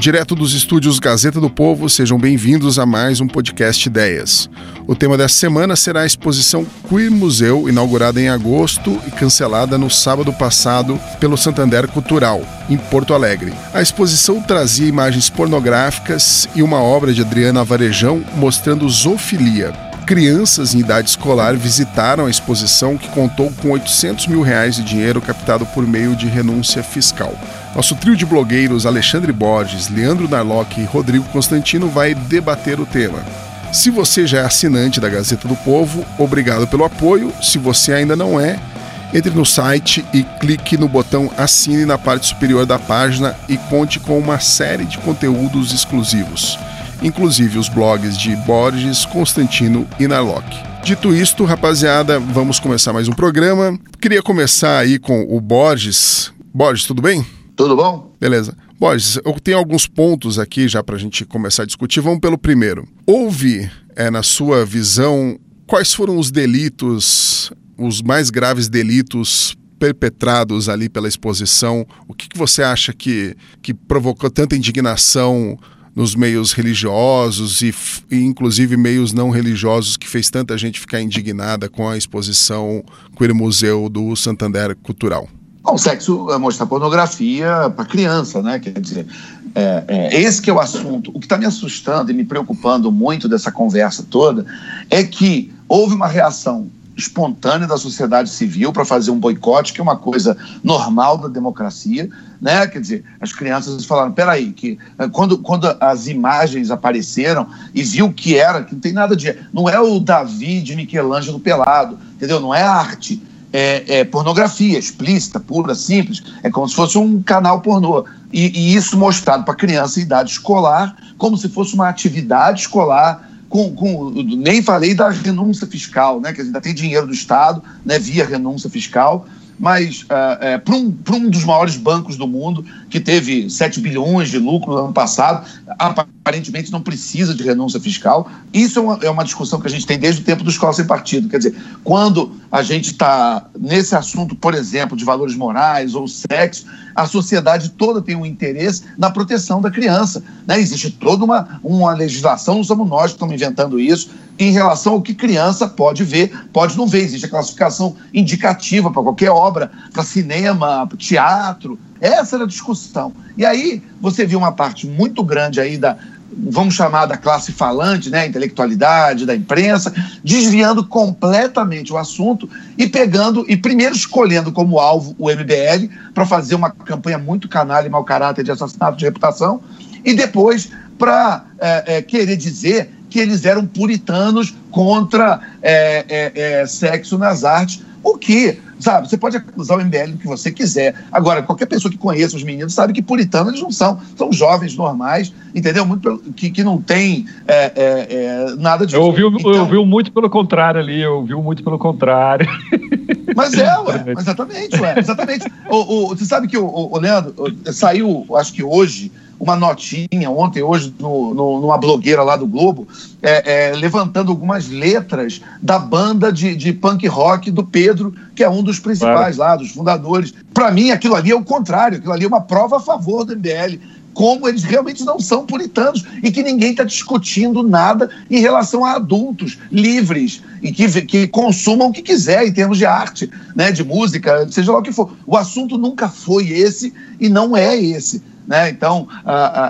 Direto dos estúdios Gazeta do Povo, sejam bem-vindos a mais um podcast Ideias. O tema dessa semana será a exposição Queer Museu, inaugurada em agosto e cancelada no sábado passado pelo Santander Cultural, em Porto Alegre. A exposição trazia imagens pornográficas e uma obra de Adriana Varejão mostrando zoofilia, crianças em idade escolar visitaram a exposição que contou com 800 mil reais de dinheiro captado por meio de renúncia fiscal. Nosso trio de blogueiros Alexandre Borges, Leandro Narlock e Rodrigo Constantino vai debater o tema. Se você já é assinante da Gazeta do Povo, obrigado pelo apoio. Se você ainda não é, entre no site e clique no botão Assine na parte superior da página e conte com uma série de conteúdos exclusivos, inclusive os blogs de Borges, Constantino e Narlock. Dito isto, rapaziada, vamos começar mais um programa. Queria começar aí com o Borges. Borges, tudo bem? Tudo bom? Beleza. Borges, eu tenho alguns pontos aqui já para a gente começar a discutir. Vamos pelo primeiro. Houve, é, na sua visão, quais foram os delitos, os mais graves delitos perpetrados ali pela exposição? O que, que você acha que, que provocou tanta indignação nos meios religiosos e, e, inclusive meios não religiosos que fez tanta gente ficar indignada com a exposição Queer Museu do Santander Cultural? O sexo mostrar pornografia para criança, né? Quer dizer, é, é, esse que é o assunto. O que está me assustando e me preocupando muito dessa conversa toda é que houve uma reação espontânea da sociedade civil para fazer um boicote, que é uma coisa normal da democracia, né? Quer dizer, as crianças falaram, peraí, que é, quando, quando as imagens apareceram e viu que era, que não tem nada de... Não é o Davi de Michelangelo pelado, entendeu? Não é arte é, é, pornografia explícita, pura, simples. É como se fosse um canal pornô. E, e isso mostrado para criança em idade escolar, como se fosse uma atividade escolar. Com, com, nem falei da renúncia fiscal, né, que ainda tem dinheiro do Estado, né, via renúncia fiscal, mas uh, é, para um, um dos maiores bancos do mundo, que teve 7 bilhões de lucro no ano passado, aparentemente não precisa de renúncia fiscal. Isso é uma, é uma discussão que a gente tem desde o tempo do Escola Sem Partido. Quer dizer, quando a gente está nesse assunto, por exemplo, de valores morais ou sexo, a sociedade toda tem um interesse na proteção da criança. Né? Existe toda uma, uma legislação, não somos nós que estamos inventando isso, em relação ao que criança pode ver, pode não ver. Existe a classificação indicativa para qualquer obra, para cinema, teatro. Essa era a discussão. E aí você viu uma parte muito grande aí da, vamos chamar da classe falante, né, intelectualidade, da imprensa, desviando completamente o assunto e pegando, e primeiro escolhendo como alvo o MBL para fazer uma campanha muito canalha e mau caráter de assassinato de reputação, e depois para é, é, querer dizer que eles eram puritanos contra é, é, é, sexo nas artes, o que, sabe, você pode acusar o MBL do que você quiser. Agora, qualquer pessoa que conheça os meninos sabe que puritanos eles não são, são jovens normais, entendeu? Muito pelo, que, que não tem é, é, é, nada de. Eu ouvi, então, eu ouvi muito pelo contrário ali, eu ouvi muito pelo contrário. Mas é, ué, exatamente, ué, exatamente. o, o, você sabe que o, o Leandro saiu, acho que hoje, uma notinha ontem, hoje, no, no, numa blogueira lá do Globo, é, é, levantando algumas letras da banda de, de punk rock do Pedro, que é um dos principais claro. lá, dos fundadores. Para mim, aquilo ali é o contrário, aquilo ali é uma prova a favor do MBL como eles realmente não são puritanos e que ninguém está discutindo nada em relação a adultos livres e que, que consumam o que quiser em termos de arte, né, de música, seja lá o que for. O assunto nunca foi esse e não é esse. Né? Então,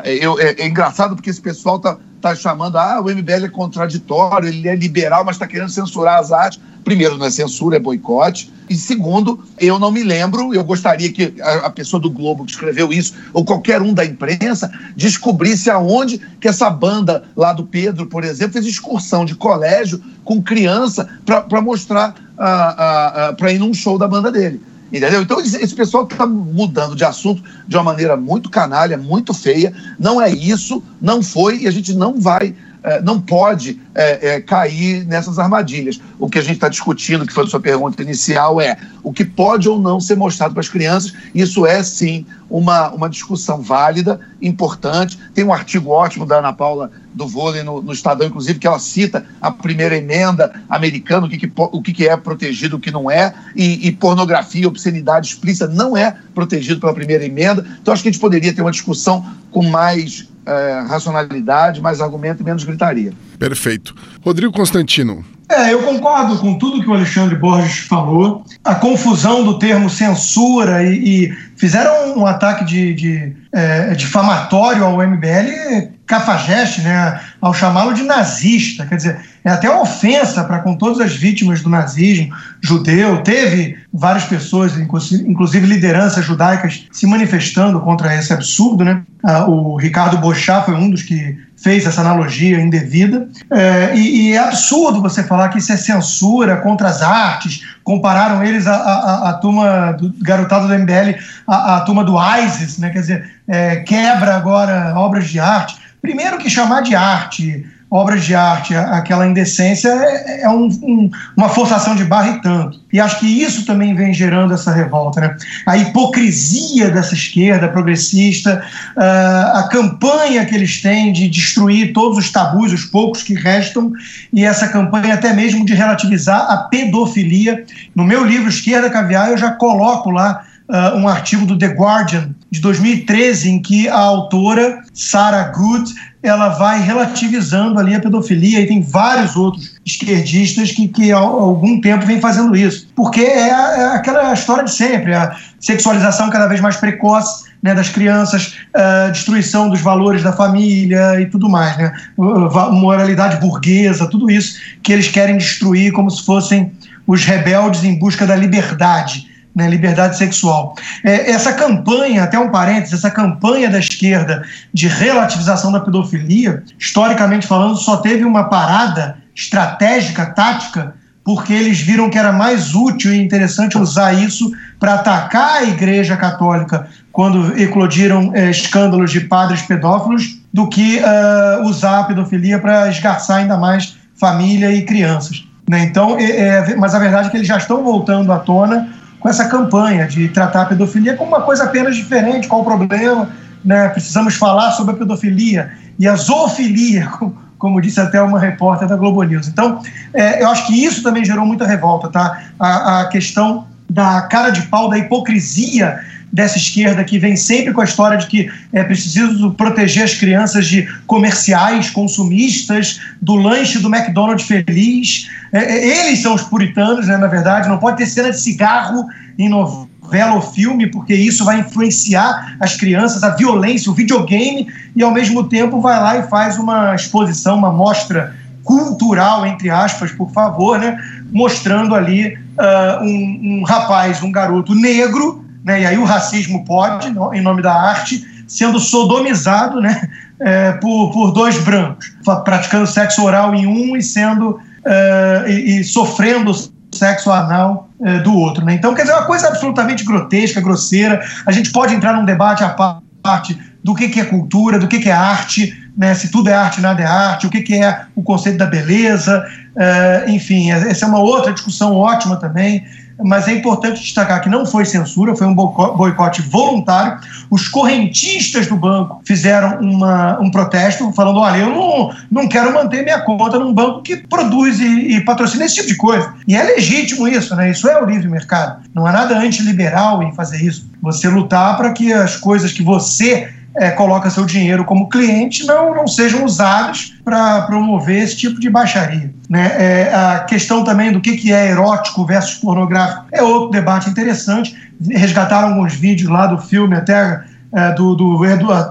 eu, é, é, engraçado porque esse pessoal está tá chamando, ah, o MBL é contraditório, ele é liberal, mas está querendo censurar as artes. Primeiro, não é censura, é boicote. E segundo, eu não me lembro, eu gostaria que a, a, pessoa do Globo que escreveu isso, ou qualquer um da imprensa, descobrisse aonde que essa banda lá do Pedro, por exemplo, fez excursão de colégio com criança para mostrar, uh, para ir num show da banda dele. Entendeu? Então, esse pessoal está mudando de assunto de uma maneira muito canalha, muito feia. Não é isso, não foi, e a gente não vai, eh, não pode é, é, cair nessas armadilhas. O que a gente está discutindo, que foi a sua pergunta inicial, é o que pode ou não ser mostrado para as crianças. Isso é, sim, uma, uma discussão válida, importante. Tem um artigo ótimo da Ana Paula do vôlei no, no Estadão, inclusive, que ela cita a primeira emenda americana, o que, que o que, que é protegido, o que não é, e, e, pornografia, obscenidade explícita não é protegido pela primeira emenda. Então, acho que a gente poderia ter uma discussão com mais é, racionalidade, mais argumento e menos gritaria. Perfeito. Rodrigo Constantino. É, eu concordo com tudo que o Alexandre Borges falou. A confusão do termo censura e, e fizeram um ataque de, de é, difamatório ao MBL cafajeste, né, ao chamá-lo de nazista. Quer dizer, é até uma ofensa para com todas as vítimas do nazismo judeu. Teve várias pessoas, inclusive lideranças judaicas, se manifestando contra esse absurdo. Né? Ah, o Ricardo Bochá foi um dos que fez essa analogia indevida. É, e, e, é absurdo você falar que isso é censura contra as artes. Compararam eles à, à, à turma do garotado do MBL, à, à turma do ISIS, né? quer dizer, é, quebra agora obras de arte. Primeiro que chamar de arte obras de arte, aquela indecência, é, é um, um, uma forçação de barra e tanto. E acho que isso também vem gerando essa revolta. Né? A hipocrisia dessa esquerda progressista, uh, a campanha que eles têm de destruir todos os tabus, os poucos que restam, e essa campanha até mesmo de relativizar a pedofilia. No meu livro Esquerda Caviar, eu já coloco lá uh, um artigo do The Guardian de 2013 em que a autora Sarah Good ela vai relativizando ali a pedofilia e tem vários outros esquerdistas que, que há algum tempo vem fazendo isso. Porque é, é aquela história de sempre, a sexualização cada vez mais precoce né, das crianças, a destruição dos valores da família e tudo mais, né, moralidade burguesa, tudo isso que eles querem destruir como se fossem os rebeldes em busca da liberdade né, liberdade sexual. É, essa campanha, até um parênteses, essa campanha da esquerda de relativização da pedofilia, historicamente falando, só teve uma parada estratégica, tática, porque eles viram que era mais útil e interessante usar isso para atacar a Igreja Católica quando eclodiram é, escândalos de padres pedófilos, do que uh, usar a pedofilia para esgarçar ainda mais família e crianças. Né? Então, é, é, mas a verdade é que eles já estão voltando à tona com essa campanha de tratar a pedofilia como uma coisa apenas diferente, qual o problema, né? precisamos falar sobre a pedofilia e a zoofilia, como disse até uma repórter da Globo News. Então, é, eu acho que isso também gerou muita revolta, tá? A, a questão da cara de pau, da hipocrisia dessa esquerda que vem sempre com a história de que é preciso proteger as crianças de comerciais, consumistas, do lanche do McDonald's feliz. É, é, eles são os puritanos, né, na verdade, não pode ter cena de cigarro em novela ou filme, porque isso vai influenciar as crianças, a violência, o videogame, e ao mesmo tempo vai lá e faz uma exposição, uma mostra cultural, entre aspas, por favor, né, mostrando ali uh, um, um rapaz, um garoto negro, né, e aí o racismo pode, em nome da arte, sendo sodomizado né, é, por, por dois brancos, praticando sexo oral em um e sendo é, e, e, sofrendo sexo anal é, do outro. Né? Então, quer dizer, é uma coisa absolutamente grotesca, grosseira. A gente pode entrar num debate à parte do que, que é cultura, do que, que é arte, né? se tudo é arte, nada é arte, o que, que é o conceito da beleza, é, enfim, essa é uma outra discussão ótima também mas é importante destacar que não foi censura, foi um boicote voluntário. Os correntistas do banco fizeram uma, um protesto falando: olha, eu não, não quero manter minha conta num banco que produz e, e, patrocina esse tipo de coisa. E é legítimo isso, né? Isso é o livre mercado. Não há nada antiliberal em fazer isso. Você lutar para que as coisas que você é, coloca seu dinheiro como cliente não, não sejam usados para promover esse tipo de baixaria. Né? É, a questão também do que, que é erótico versus pornográfico é outro debate interessante. Resgataram alguns vídeos lá do filme, até é, do, do,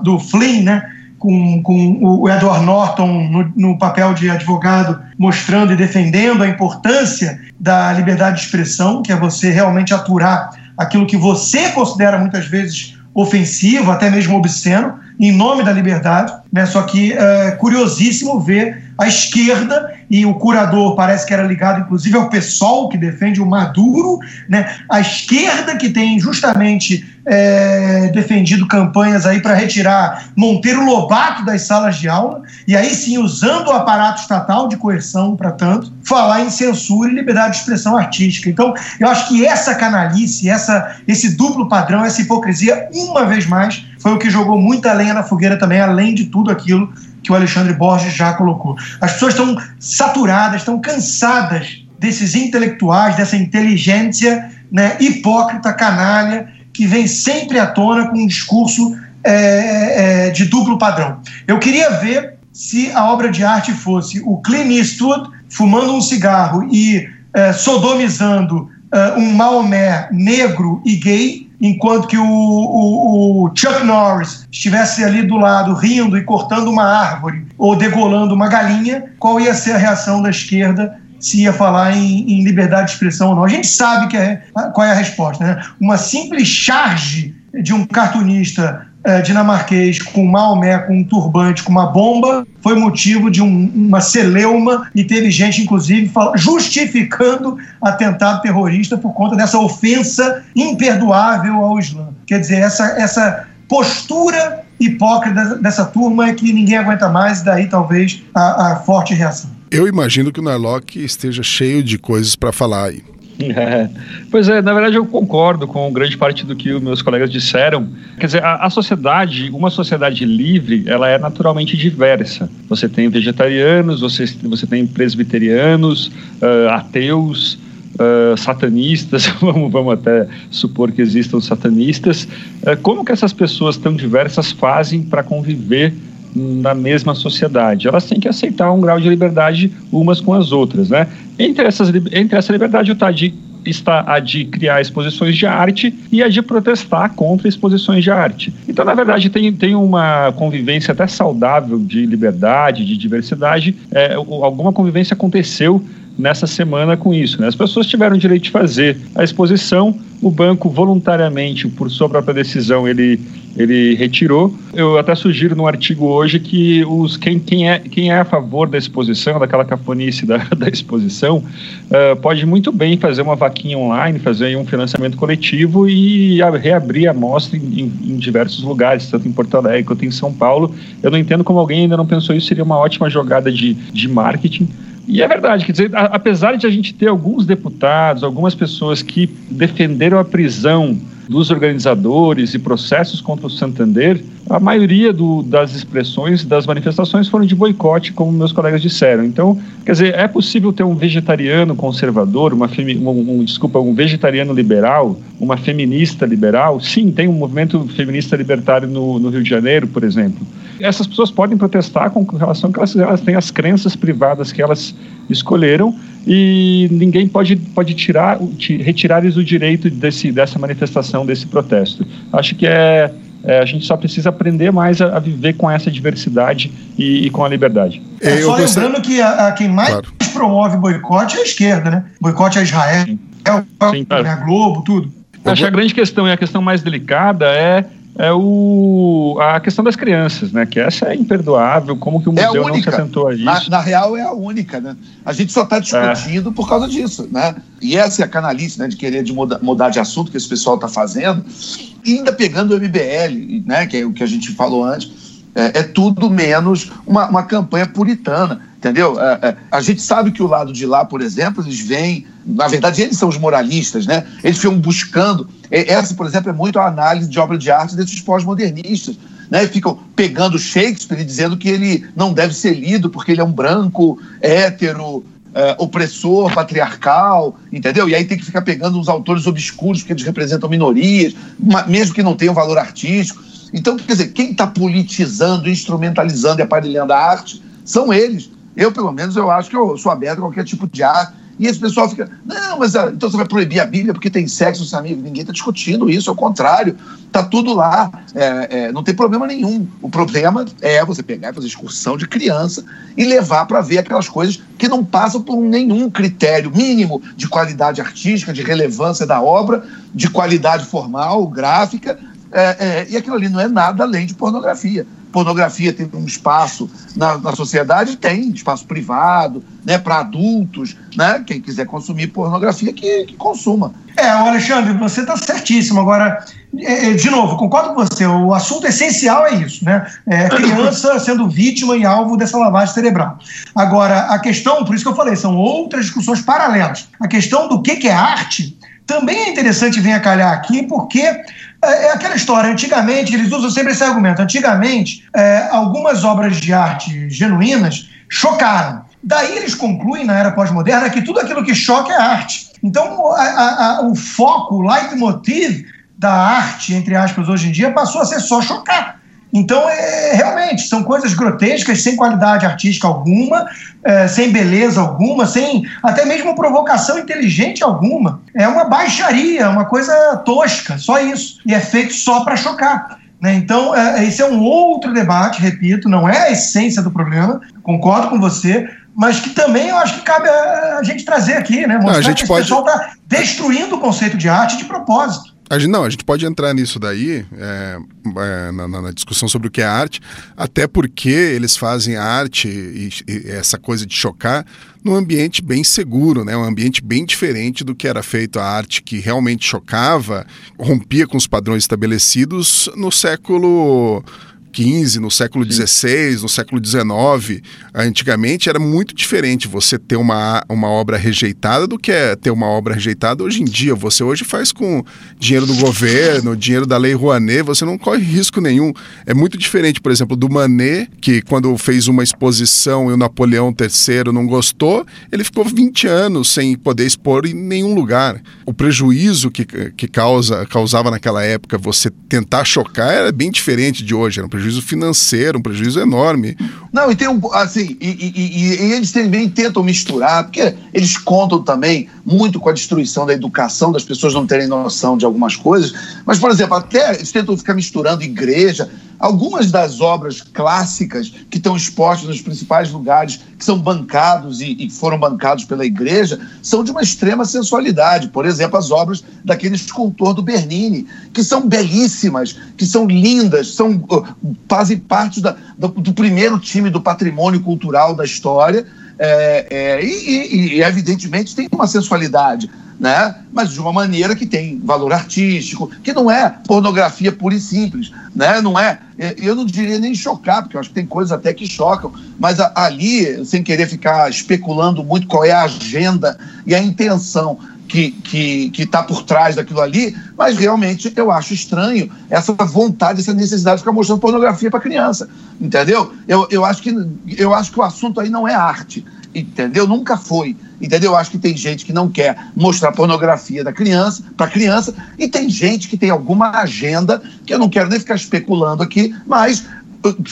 do Flynn, né? Com, com, o Edward Norton no, no, papel de advogado, mostrando e defendendo a importância da liberdade de expressão, que é você realmente aturar aquilo que você considera muitas vezes ofensivo, até mesmo obsceno, em nome da liberdade. Né? Só que é curiosíssimo ver a esquerda, e o curador parece que era ligado inclusive ao PSOL, que defende o Maduro, né? a esquerda que tem justamente é, defendido campanhas aí para retirar Monteiro Lobato das salas de aula, e aí sim, usando o aparato estatal de coerção para tanto, falar em censura e liberdade de expressão artística. Então, eu acho que essa canalice, essa, esse duplo padrão, essa hipocrisia, uma vez mais, foi o que jogou muita lenha na fogueira também, além de tudo aquilo que o Alexandre Borges já colocou. As pessoas estão saturadas, estão cansadas desses intelectuais, dessa inteligência né, hipócrita, canalha, que vem sempre à tona com um discurso é, é, de duplo padrão. Eu queria ver se a obra de arte fosse o Clint Eastwood fumando um cigarro e é, sodomizando é, um Maomé negro e gay, enquanto que o, o, o, Chuck Norris estivesse ali do lado rindo e cortando uma árvore ou degolando uma galinha, qual ia ser a reação da esquerda se ia falar em, em liberdade de expressão ou não? A gente sabe que é, qual é a resposta. Né? Uma simples charge de um cartunista é, dinamarquês com Maomé, com um turbante, com uma bomba, foi motivo de um, uma celeuma e teve gente, inclusive, justificando atentado terrorista por conta dessa ofensa imperdoável ao Islã. Quer dizer, essa, essa postura hipócrita dessa turma é que ninguém aguenta mais, daí talvez a, a forte reação. Eu imagino que o Narlock esteja cheio de coisas para falar aí. Pois é, na verdade eu concordo com grande parte do que os meus colegas disseram. Quer dizer, a, a, sociedade, uma sociedade livre, ela é naturalmente diversa. Você tem vegetarianos, você, você tem presbiterianos, uh, ateus, uh, satanistas, vamos, vamos até supor que existam satanistas. Uh, como que essas pessoas tão diversas fazem para conviver na mesma sociedade. Elas têm que aceitar um grau de liberdade umas com as outras, né? Entre, essas, entre essa liberdade está de, está a de criar exposições de arte e a de protestar contra exposições de arte. Então, na verdade, tem, tem uma convivência até saudável de liberdade, de diversidade. É, alguma convivência aconteceu nessa semana com isso. Né? As pessoas tiveram o direito de fazer a exposição, o banco voluntariamente, por sua própria decisão, ele, ele retirou. Eu até sugiro no artigo hoje que os, quem, quem, é, quem é a favor da exposição, daquela cafonice da, da exposição, uh, pode muito bem fazer uma vaquinha online, fazer um financiamento coletivo e a, reabrir a mostra em, em, em, diversos lugares, tanto em Porto Alegre quanto em São Paulo. Eu não entendo como alguém ainda não pensou isso, seria uma ótima jogada de, de marketing. E é verdade, quer dizer, apesar de a gente ter alguns deputados, algumas pessoas que defenderam a prisão dos organizadores e processos contra o Santander, a maioria do, das expressões das manifestações foram de boicote, como meus colegas disseram. Então, quer dizer, é possível ter um vegetariano conservador, uma femi, um, um, desculpa, um vegetariano liberal, uma feminista liberal? Sim, tem um movimento feminista libertário no, no Rio de Janeiro, por exemplo essas pessoas podem protestar com relação a que elas, elas têm as crenças privadas que elas escolheram e ninguém pode, pode tirar, retirar-lhes o direito desse, dessa manifestação, desse protesto. Acho que é, é, a gente só precisa aprender mais a, a viver com essa diversidade e, e com a liberdade. É, só lembrando que a, a, quem mais claro. promove boicote é a esquerda, né? Boicote a Israel, é o, Sim, claro. a Globo, tudo. Acho que a grande questão e a questão mais delicada é é o, a questão das crianças, né? Que essa é imperdoável, como que o museu é não se atentou a isso. Na, na, real, é a única, né? A gente só está discutindo é. por causa disso, né? E essa é a canalice, né? De querer de muda, mudar de assunto que esse pessoal está fazendo. E ainda pegando o MBL, né? Que é o que a gente falou antes. É, é tudo menos uma, uma campanha puritana entendeu? É, é, a gente sabe que o lado de lá, por exemplo, eles vêm, na verdade, eles são os moralistas, né? Eles ficam buscando. Essa, por exemplo, é muito a análise de obra de arte desses pós-modernistas. Né, ficam pegando Shakespeare e dizendo que ele não deve ser lido porque ele é um branco, hétero, é, opressor, patriarcal, entendeu? E aí tem que ficar pegando os autores obscuros porque eles representam minorias, mesmo que não tenham valor artístico. Então, quer dizer, quem está politizando, instrumentalizando e aparelhando a arte são eles. Eu, pelo menos, eu acho que eu sou aberto a qualquer tipo de arte. E esse pessoal fica, não, mas ah, então você vai proibir a Bíblia porque tem sexo, seu amigo. Ninguém está discutindo isso, ao contrário, está tudo lá, é, é, não tem problema nenhum. O problema é você pegar e fazer excursão de criança e levar para ver aquelas coisas que não passam por nenhum critério mínimo de qualidade artística, de relevância da obra, de qualidade formal, gráfica, é, é, e aquilo ali não é nada além de pornografia. Pornografia tem um espaço na, na sociedade, tem espaço privado, né, para adultos, né, quem quiser consumir pornografia que, que consuma. É, Alexandre, você está certíssimo. Agora, é, é, de novo, concordo com você, o assunto essencial é isso, né? É criança sendo vítima e alvo dessa lavagem cerebral. Agora, a questão, por isso que eu falei, são outras discussões paralelas. A questão do que, que é arte também é interessante vir a calhar aqui, porque é, é aquela história. Antigamente, eles usam sempre esse argumento. Antigamente, é, algumas obras de arte genuínas chocaram. Daí eles concluem, na era pós-moderna, que tudo aquilo que choca é arte. Então, a, a, o foco, o leitmotiv da arte, entre aspas, hoje em dia, passou a ser só chocar. Então, é, realmente, são coisas grotescas, sem qualidade artística alguma, é, sem beleza alguma, sem até mesmo provocação inteligente alguma. É uma baixaria, uma coisa tosca, só isso. E é feito só para chocar. Né? Então, é, esse é um outro debate, repito, não é a essência do problema, concordo com você, mas que também eu acho que cabe a, a gente trazer aqui, né? Mostrar não, a gente que pode... pessoal está destruindo o conceito de arte de propósito. A gente, não, a gente pode entrar nisso daí, é, é, na, na, discussão sobre o que é arte, até porque eles fazem arte e, e, essa coisa de chocar num ambiente bem seguro, né? um ambiente bem diferente do que era feito a arte que realmente chocava, rompia com os padrões estabelecidos no século XV, no século XVI, no século XIX. Antigamente era muito diferente você ter uma, uma obra rejeitada do que é ter uma obra rejeitada hoje em dia. Você hoje faz com dinheiro do governo, dinheiro da Lei Rouanet, você não corre risco nenhum. É muito diferente, por exemplo, do Manet, que quando fez uma exposição e o Napoleão III não gostou, ele ficou 20 anos sem poder expor em nenhum lugar. O prejuízo que, que causa, causava naquela época você tentar chocar era bem diferente de hoje. Era um prejuízo financeiro, um prejuízo enorme. Não, e tem um. Assim, e, e, e, eles também tentam misturar, porque eles contam também muito com a destruição da educação, das pessoas não terem noção de algumas coisas. Mas, por exemplo, até eles tentam ficar misturando igreja. Algumas das obras clássicas que estão expostas nos principais lugares, que são bancados e, e, foram bancados pela igreja, são de uma extrema sensualidade. Por exemplo, as obras daquele escultor do Bernini, que são belíssimas, que são lindas, são, uh, fazem parte da, do, do primeiro time do patrimônio cultural da história. É, é, e, e, evidentemente, tem uma sensualidade né? mas de uma maneira que tem valor artístico, que não é pornografia pura e simples. Né? Não é, eu não diria nem chocar, porque eu acho que tem coisas até que chocam, mas ali, sem querer ficar especulando muito qual é a agenda e a intenção que que está por trás daquilo ali, mas realmente eu acho estranho essa vontade, essa necessidade de ficar mostrando pornografia para criança, entendeu? Eu, eu, acho que, eu acho que o assunto aí não é arte, entendeu? Nunca foi. Entendeu? Eu acho que tem gente que não quer mostrar pornografia da criança para criança e tem gente que tem alguma agenda que eu não quero nem ficar especulando aqui, mas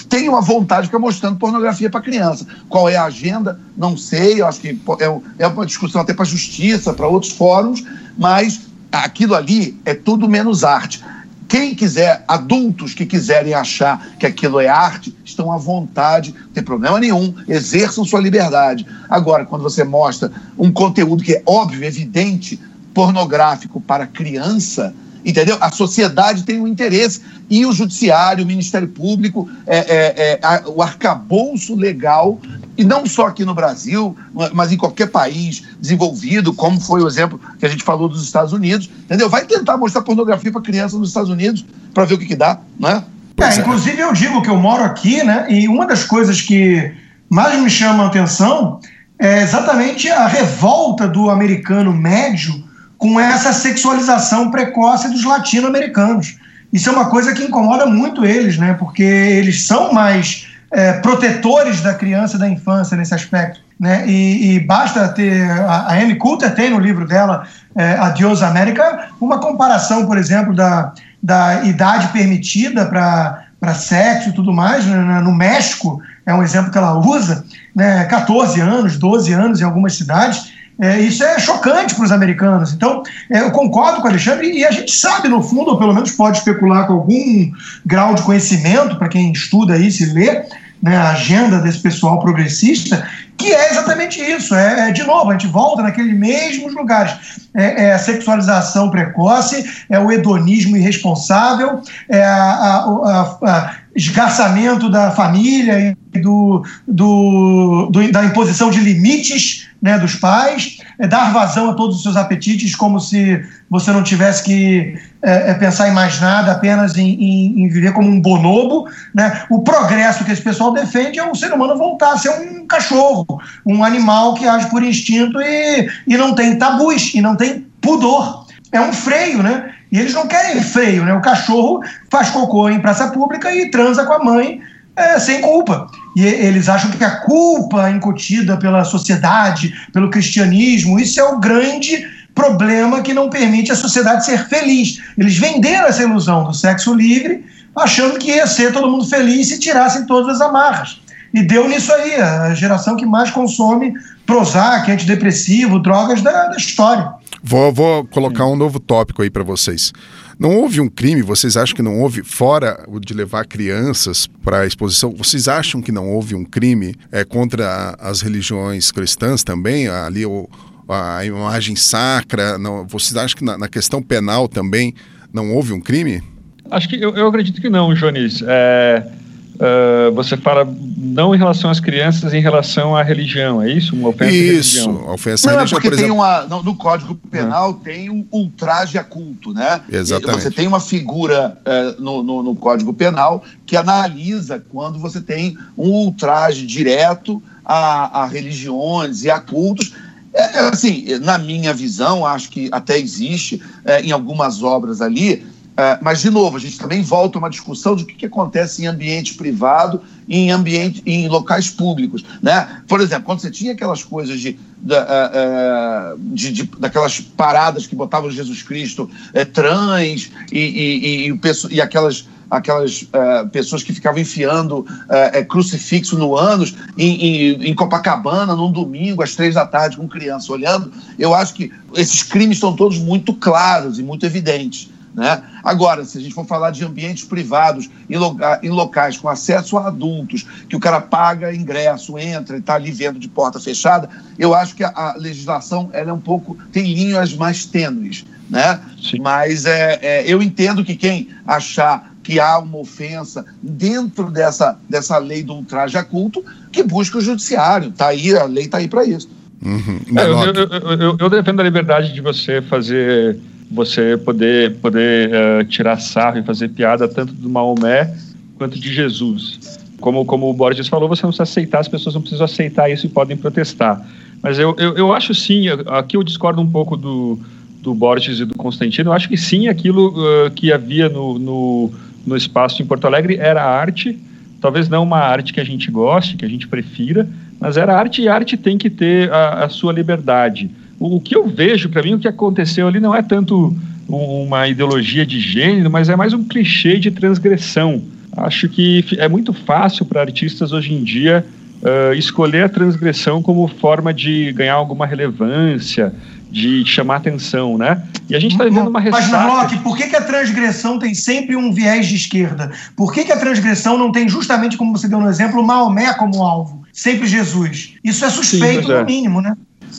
tem uma vontade de ficar mostrando pornografia para criança. Qual é a agenda? Não sei. Eu acho que é, é uma discussão até para a justiça, para outros fóruns, mas aquilo ali é tudo menos arte. Quem quiser, adultos que quiserem achar que aquilo é arte, estão à vontade, não tem problema nenhum, exerçam sua liberdade. Agora, quando você mostra um conteúdo que é óbvio, evidente, pornográfico para criança, entendeu? A sociedade tem um interesse e o judiciário, o Ministério Público, é, é, é, a, o arcabouço legal, e não só aqui no Brasil, mas em qualquer país desenvolvido, como foi o exemplo que a gente falou dos Estados Unidos, entendeu? Vai tentar mostrar pornografia para criança nos Estados Unidos para ver o que, que dá, né? É, inclusive eu digo que eu moro aqui, né? E uma das coisas que mais me chama a atenção é exatamente a revolta do americano médio com essa sexualização precoce dos latino-americanos. Isso é uma coisa que incomoda muito eles, né? Porque eles são mais é, protetores da criança e da infância nesse aspecto. Né? E, e basta ter. A, a Amy Coulter tem no livro dela, é, Adios América, uma comparação, por exemplo, da, da idade permitida para sexo e tudo mais. Né? No México, é um exemplo que ela usa, né? 14 anos, 12 anos em algumas cidades. É, isso é chocante para os americanos. Então, é, eu concordo com o Alexandre e a gente sabe, no fundo, ou pelo menos pode especular com algum grau de conhecimento, para quem estuda isso e lê né, a agenda desse pessoal progressista, que é exatamente isso. É, é, de novo, a gente volta naqueles mesmos lugares. É, é, a sexualização precoce, é o hedonismo irresponsável, é a, a, a, esgarçamento da família e do, do, do, da imposição de limites né, dos pais, é dar vazão a todos os seus apetites, como se você não tivesse que é, é, pensar em mais nada, apenas em, em, em, viver como um bonobo. Né? O progresso que esse pessoal defende é o ser humano voltar a ser um cachorro, um animal que age por instinto e, e não tem tabus, e não tem pudor. É um freio, né? E eles não querem freio, né? O cachorro faz cocô em praça pública e transa com a mãe é, sem culpa. E eles acham que a culpa incutida pela sociedade, pelo cristianismo, isso é o grande problema que não permite a sociedade ser feliz. Eles venderam essa ilusão do sexo livre, achando que ia ser todo mundo feliz se tirassem todas as amarras. E deu nisso aí, a geração que mais consome Prozac, antidepressivo, drogas da, da história. Vou, vou colocar um novo tópico aí para vocês. Não houve um crime, vocês acham que não houve, fora o de levar crianças para a exposição, vocês acham que não houve um crime é, contra as religiões cristãs também? Ali o, a imagem sacra, não, vocês acham que na, na, questão penal também não houve um crime? Acho que eu, eu acredito que não, Jonis. É, uh, você fala não em relação às crianças, em relação à religião, é isso? Uma ofensa isso, à religião. ofensa à religião, porque por exemplo... tem uma, no, no Código Penal é. tem um ultraje a culto, né? Exatamente. Você tem uma figura uh, no, no, no Código Penal que analisa quando você tem um ultraje direto a, a religiões e a cultos, é, é, assim, na minha visão, acho que até existe é, em algumas obras ali, é, mas, de novo, a gente também volta a uma discussão de o que, que acontece em ambiente privado e em, ambiente, em locais públicos. Né? Por exemplo, quando você tinha aquelas coisas de, é, é, de, de daquelas paradas que botavam Jesus Cristo trans e, e, e, e aquelas aquelas uh, pessoas que ficavam enfiando uh, crucifixo no ânus em, em, em, Copacabana num domingo às três da tarde com criança olhando, eu acho que esses crimes estão todos muito claros e muito evidentes. Né? Agora, se a gente for falar de ambientes privados em, loca em locais com acesso a adultos, que o cara paga ingresso, entra e está ali vendo de porta fechada, eu acho que a, a legislação ela é um pouco tem linhas mais tênues, né? Mas é, é, eu entendo que quem achar que há uma ofensa dentro dessa, dessa lei do ultraje a culto, que busca o judiciário. Tá aí, a lei está aí para isso. Uhum. É, eu, eu, eu, eu, defendo a liberdade de você fazer, você poder, poder uh, tirar sarro e fazer piada tanto do Maomé quanto de Jesus. Como, como o Borges falou, você não precisa aceitar, as pessoas não precisam aceitar isso e podem protestar. Mas eu, eu, eu acho sim, aqui eu discordo um pouco do, do Borges e do Constantino, eu acho que sim, aquilo uh, que havia no, no no espaço em Porto Alegre era arte, talvez não uma arte que a gente goste, que a gente prefira, mas era arte e arte tem que ter a, a sua liberdade. O, que eu vejo, para mim, o que aconteceu ali não é tanto uma ideologia de gênero, mas é mais um clichê de transgressão. Acho que é muito fácil para artistas hoje em dia uh, escolher a transgressão como forma de ganhar alguma relevância, de chamar atenção, né? E a gente está vivendo uma ressaca... Mas, Locke, por que, que a transgressão tem sempre um viés de esquerda? Por que, que a transgressão não tem justamente, como você deu no exemplo, Maomé como alvo? Sempre Jesus. Isso é suspeito, Sim, é. no mínimo, né?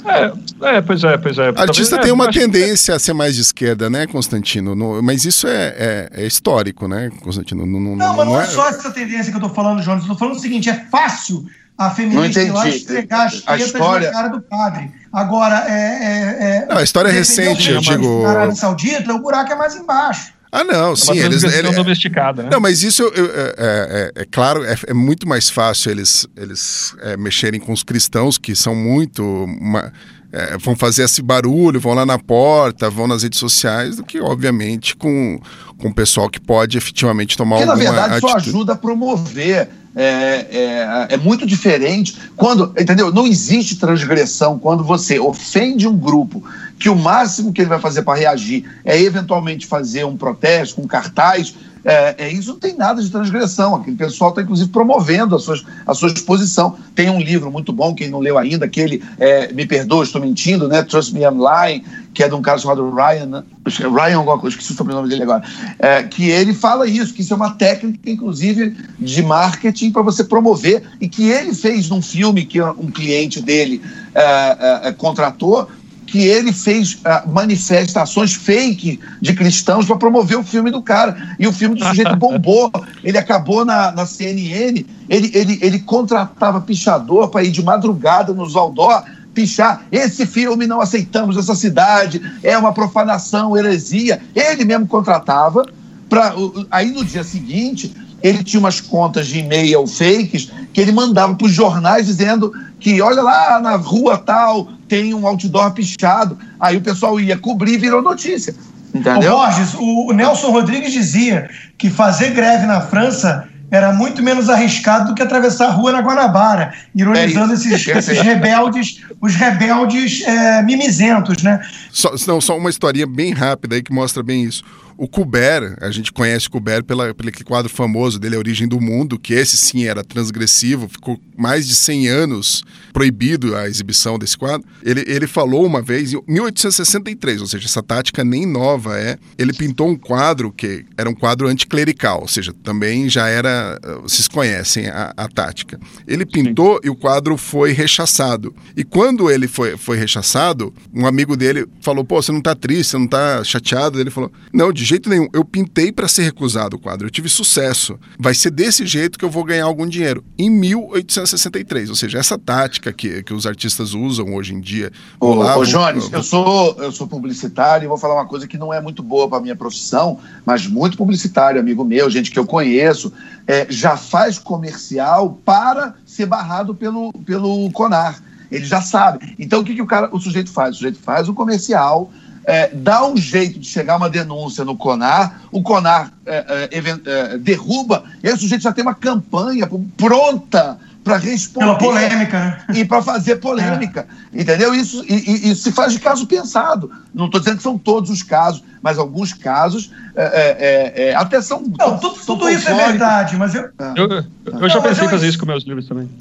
É, é, pois é, pois é. O artista Talvez, tem é, uma tendência que... a ser mais de esquerda, né, Constantino? No, mas isso é, é, é, histórico, né, Constantino? Não, não, não, mas não é, é só essa tendência que eu tô falando, Jonas. Eu tô falando o seguinte: é fácil a feminista ir lá esfregar as tetas história... na cara do padre. Agora, é. é, é não, a história é recente, eu digo. Na Arábia Saudita, o buraco é mais embaixo. Ah, não, é sim, eles. Ele, domesticada, né? Não, mas isso eu, eu, é, é, é, claro, é, é, muito mais fácil eles, eles é, mexerem com os cristãos, que são muito. Uma, é, vão fazer esse barulho, vão lá na porta, vão nas redes sociais, do que, obviamente, com, com o pessoal que pode efetivamente tomar Porque, alguma na verdade, atitude. isso ajuda a promover. É, é, é, muito diferente quando, entendeu? Não existe transgressão quando você ofende um grupo que o máximo que ele vai fazer para reagir é eventualmente fazer um protesto, um cartaz é, é, isso não tem nada de transgressão. Aquele pessoal está, inclusive, promovendo a, sua a sua exposição. Tem um livro muito bom, quem não leu ainda, aquele, é, me perdoa, estou mentindo, né? Trust Me, I'm Lying, que é de um cara chamado Ryan, né? Ryan alguma coisa, esqueci o sobrenome dele agora, é, que ele fala isso, que isso é uma técnica, inclusive, de marketing para você promover, e que ele fez num filme que um cliente dele é, é, é contratou, que ele fez uh, manifestações fake de cristãos para promover o filme do cara. E o filme do sujeito bombou. Ele acabou na, na CNN, ele, ele, ele contratava pichador para ir de madrugada nos outdoor pichar. Esse filme não aceitamos nessa cidade, é uma profanação, heresia. Ele mesmo contratava. Pra, aí no dia seguinte, ele tinha umas contas de e-mail fakes que ele mandava para os jornais dizendo que, olha lá, na rua tal, tem um outdoor pichado. Aí o pessoal ia cobrir e virou notícia. Entendeu? Ô Borges, o Nelson Rodrigues dizia que fazer greve na França era muito menos arriscado do que atravessar a rua na Guanabara, ironizando é esses, esses, rebeldes, os rebeldes é, mimizentos, né? Só, não, só uma historinha bem rápida aí que mostra bem isso. O Kubert, a gente conhece o Kubert pela, pelo quadro famoso dele, A Origem do Mundo, que esse sim era transgressivo, ficou mais de 100 anos proibido a exibição desse quadro. Ele, ele falou uma vez, em 1863, ou seja, essa tática nem nova é. Ele pintou um quadro que era um quadro anticlerical, ou seja, também já era. Vocês conhecem a, a tática. Ele pintou sim. e o quadro foi rechaçado. E quando ele foi, foi rechaçado, um amigo dele falou: pô, você não tá triste, você não tá chateado? Ele falou: não, de jeito nenhum. Eu pintei para ser recusado o quadro. Eu tive sucesso. Vai ser desse jeito que eu vou ganhar algum dinheiro. Em 1863. Ou seja, essa tática que, que os artistas usam hoje em dia. Ô, lá, ô Jones, vou... eu, sou, eu sou publicitário e vou falar uma coisa que não é muito boa para minha profissão, mas muito publicitário, amigo meu, gente que eu conheço, é, já faz comercial para ser barrado pelo, pelo CONAR. Ele já sabe. Então, o que, que o, cara, o sujeito faz? O sujeito faz um comercial é, dá um jeito de chegar uma denúncia no CONAR, o CONAR é, é, é derruba, e aí o sujeito já tem uma campanha pronta para responder. Pela polêmica, né? E para fazer polêmica. É. Entendeu? Isso, e, e, e, se faz de caso pensado. Não estou dizendo que são todos os casos, mas alguns casos é, até são. Não, tudo, são tudo isso é verdade, mas eu. Eu, eu, já pensei em fazer isso com meus livros também.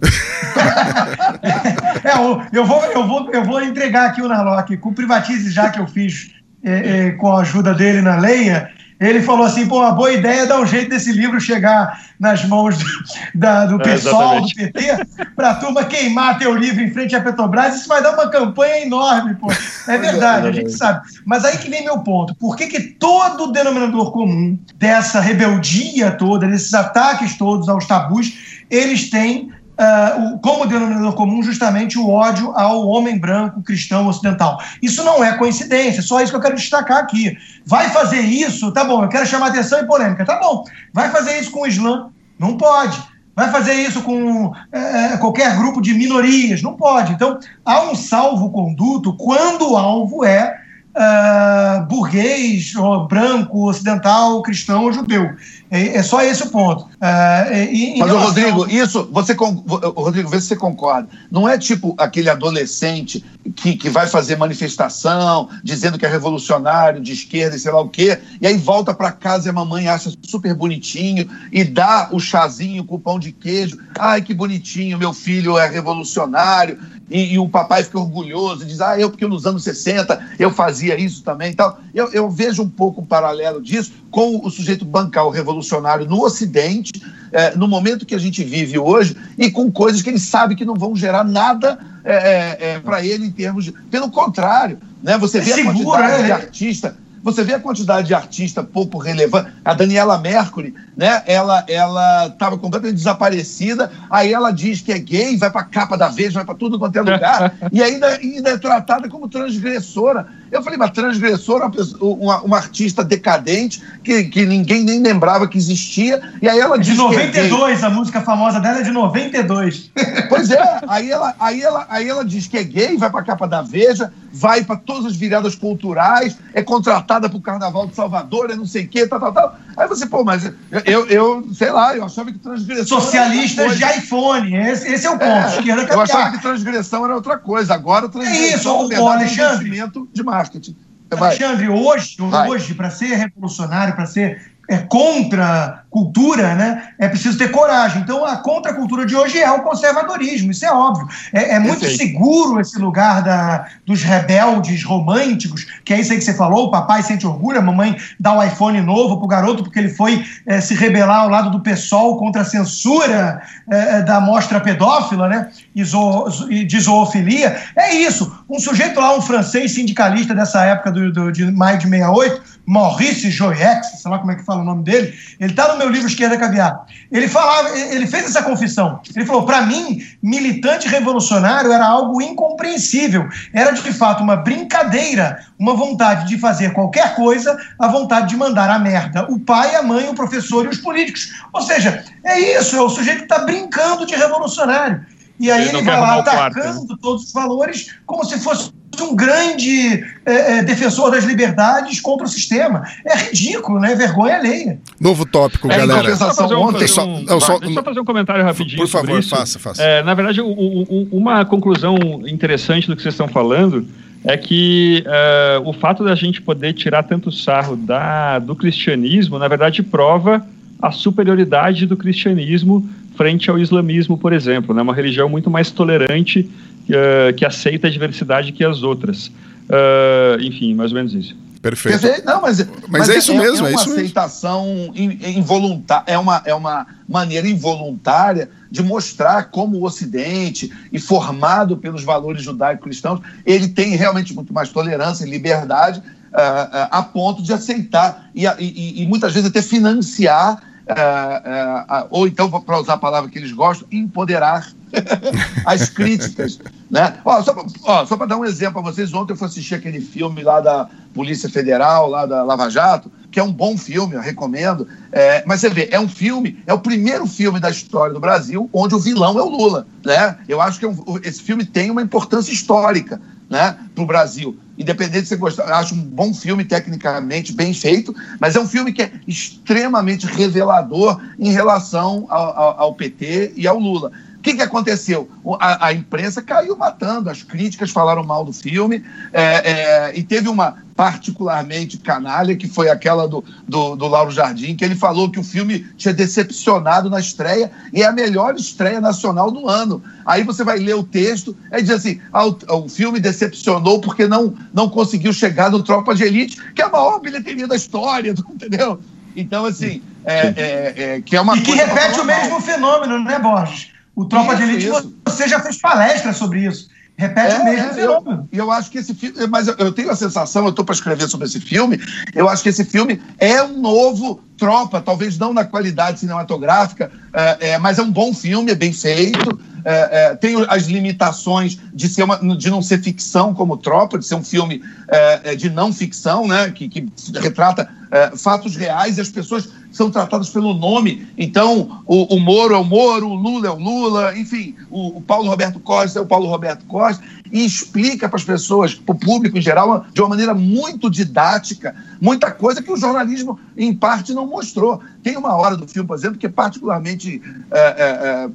é, eu, vou, eu, vou, eu vou entregar aqui o Narlock. Com o Privatize já que eu fiz é, é, com a ajuda dele na Leia, ele falou assim: pô, a boa ideia é dar um jeito desse livro chegar nas mãos do, da, do é, pessoal, do PT, para a turma queimar teu livro em frente à Petrobras. Isso vai dar uma campanha enorme, pô. É verdade, a gente sabe. Mas aí que vem meu ponto: por que, que todo o denominador comum dessa rebeldia toda, desses ataques todos aos tabus, eles têm uh, como denominador comum justamente o ódio ao homem branco cristão ocidental. Isso não é coincidência, só isso que eu quero destacar aqui. Vai fazer isso, tá bom, eu quero chamar atenção e polêmica, tá bom. Vai fazer isso com o Islã? Não pode. Vai fazer isso com é, qualquer grupo de minorias? Não pode. Então, há um salvo-conduto quando o alvo é burguês, branco, ocidental, cristão ou judeu. É, é só esse o ponto. Uh, e, Mas, relação... Rodrigo, isso, você, Rodrigo, vê se você concorda. Não é tipo aquele adolescente que, que vai fazer manifestação dizendo que é revolucionário, de esquerda e sei lá o quê, e aí volta para casa e a mamãe acha super bonitinho e dá o chazinho com o pão de queijo. Ai, que bonitinho, meu filho é revolucionário e, e, o papai fica orgulhoso e diz, ah, eu porque nos anos 60 eu fazia isso também e tal. Eu, eu vejo um pouco um paralelo disso com o sujeito bancar o revolucionário no Ocidente, é, no momento que a gente vive hoje, e com coisas que ele sabe que não vão gerar nada é, é, é para ele em termos de... Pelo contrário, né? você vê a quantidade de artista você vê a quantidade de artista pouco relevante. A Daniela Mercury, né? Ela ela estava completamente desaparecida. Aí ela diz que é gay, vai para a capa da Veja, vai para tudo quanto é lugar, e ainda, ainda é tratada como transgressora. Eu falei, mas transgressora, uma, uma, uma, artista decadente que, que ninguém nem lembrava que existia. E aí ela é diz. De 92, é a música famosa dela é de 92. Pois é, aí ela, aí ela, aí ela diz que é gay, vai para a capa da Veja, vai para todas as viradas culturais, é contratada para o Carnaval de Salvador, é não sei o quê, tal, tal, tal. Aí você, pô, mas eu, eu sei lá, eu achava que transgressão. Socialistas de iPhone, esse, esse é o ponto. É, eu achava que transgressão era outra coisa. Agora, transgressão é isso, o, o Alexandre. É de marketing. Vai. Alexandre, hoje, hoje para ser revolucionário, para ser é, contra cultura, né, é preciso ter coragem. Então, a contracultura de hoje é o conservadorismo, isso é óbvio. É, é muito seguro esse lugar da, dos rebeldes românticos, que é isso aí que você falou: o papai sente orgulho, a mamãe dá um iPhone novo pro garoto porque ele foi é, se rebelar ao lado do PSOL contra a censura é, é da mostra pedófila, né, e de zoofilia. É isso. Um sujeito lá, um francês sindicalista dessa época do, do de maio de 68, Maurice Joyex, sei lá como é que fala o nome dele, ele está no meu livro Esquerda Caviar. Ele falava, ele fez essa confissão. Ele falou: para mim, militante revolucionário era algo incompreensível. Era de fato uma brincadeira, uma vontade de fazer qualquer coisa, a vontade de mandar a merda o pai, a mãe, o professor e os políticos. Ou seja, é isso, é o sujeito que está brincando de revolucionário. E aí ele, ele vai lá atacando quarto, né? todos os valores como se fosse um grande é, é, defensor das liberdades contra o sistema. É ridículo, né? Vergonha alheia. Novo tópico, é, galera. Só fazer um, ontem, só, não, só, deixa eu só fazer um comentário rapidinho. Por favor, faça, faça. É, na verdade, o, o, uma conclusão interessante do que vocês estão falando é que uh, o fato da gente poder tirar tanto sarro da, do cristianismo, na verdade, prova a superioridade do cristianismo frente ao islamismo, por exemplo, né? uma religião muito mais tolerante uh, que aceita a diversidade que as outras. Uh, enfim, mais ou menos isso. Perfeito. Dizer, não, mas, mas, mas, é isso é, mesmo, é, é uma aceitação involuntária, é uma, é uma maneira involuntária de mostrar como o Ocidente, e formado pelos valores judaico-cristãos, ele tem realmente muito mais tolerância e liberdade uh, uh, a ponto de aceitar e, e, e muitas vezes até financiar ou então, para usar a palavra que eles gostam, empoderar as críticas. Né? Ó, só só para dar um exemplo para vocês, ontem eu fui assistir aquele filme lá da Polícia Federal, lá da Lava Jato, que é um bom filme, eu recomendo. É, mas você vê, é um filme, é o primeiro filme da história do Brasil onde o vilão é o Lula. Né? Eu acho que é um, esse filme tem uma importância histórica né, para o Brasil. Independente de você gostar, acho um bom filme, tecnicamente bem feito, mas é um filme que é extremamente revelador em relação ao, ao, ao PT e ao Lula. O que, que aconteceu? A, a, imprensa caiu matando, as críticas falaram mal do filme, é, é, e teve uma particularmente canalha, que foi aquela do, do, do, Lauro Jardim, que ele falou que o filme tinha decepcionado na estreia, e é a melhor estreia nacional do ano. Aí você vai ler o texto, e diz assim: ah, o, o, filme decepcionou porque não, não conseguiu chegar no Tropa de Elite, que é a maior bilheteria da história, entendeu? Então, assim, é, é, é, que é uma E que repete o mesmo fenômeno, né, Borges? O Tropa isso, de Elite, isso. você já fez palestra sobre isso. Repete é, o mesmo é, fenômeno. Eu, eu acho que esse filme. Mas eu, eu tenho a sensação, eu estou para escrever sobre esse filme, eu acho que esse filme é um novo Tropa, talvez não na qualidade cinematográfica, é, é, mas é um bom filme, é bem feito. É, é, tem as limitações de, ser uma, de não ser ficção como Tropa, de ser um filme é, é, de não ficção, né, que, que retrata fatos reais e as pessoas são tratadas pelo nome. Então, o, o Moro é o Moro, o Lula é o Lula, enfim, o, o Paulo Roberto Costa é o Paulo Roberto Costa, e explica para as pessoas, para o público em geral, de uma maneira muito didática, muita coisa que o jornalismo, em parte, não mostrou. Tem uma hora do filme, por exemplo, que é particularmente é, é, é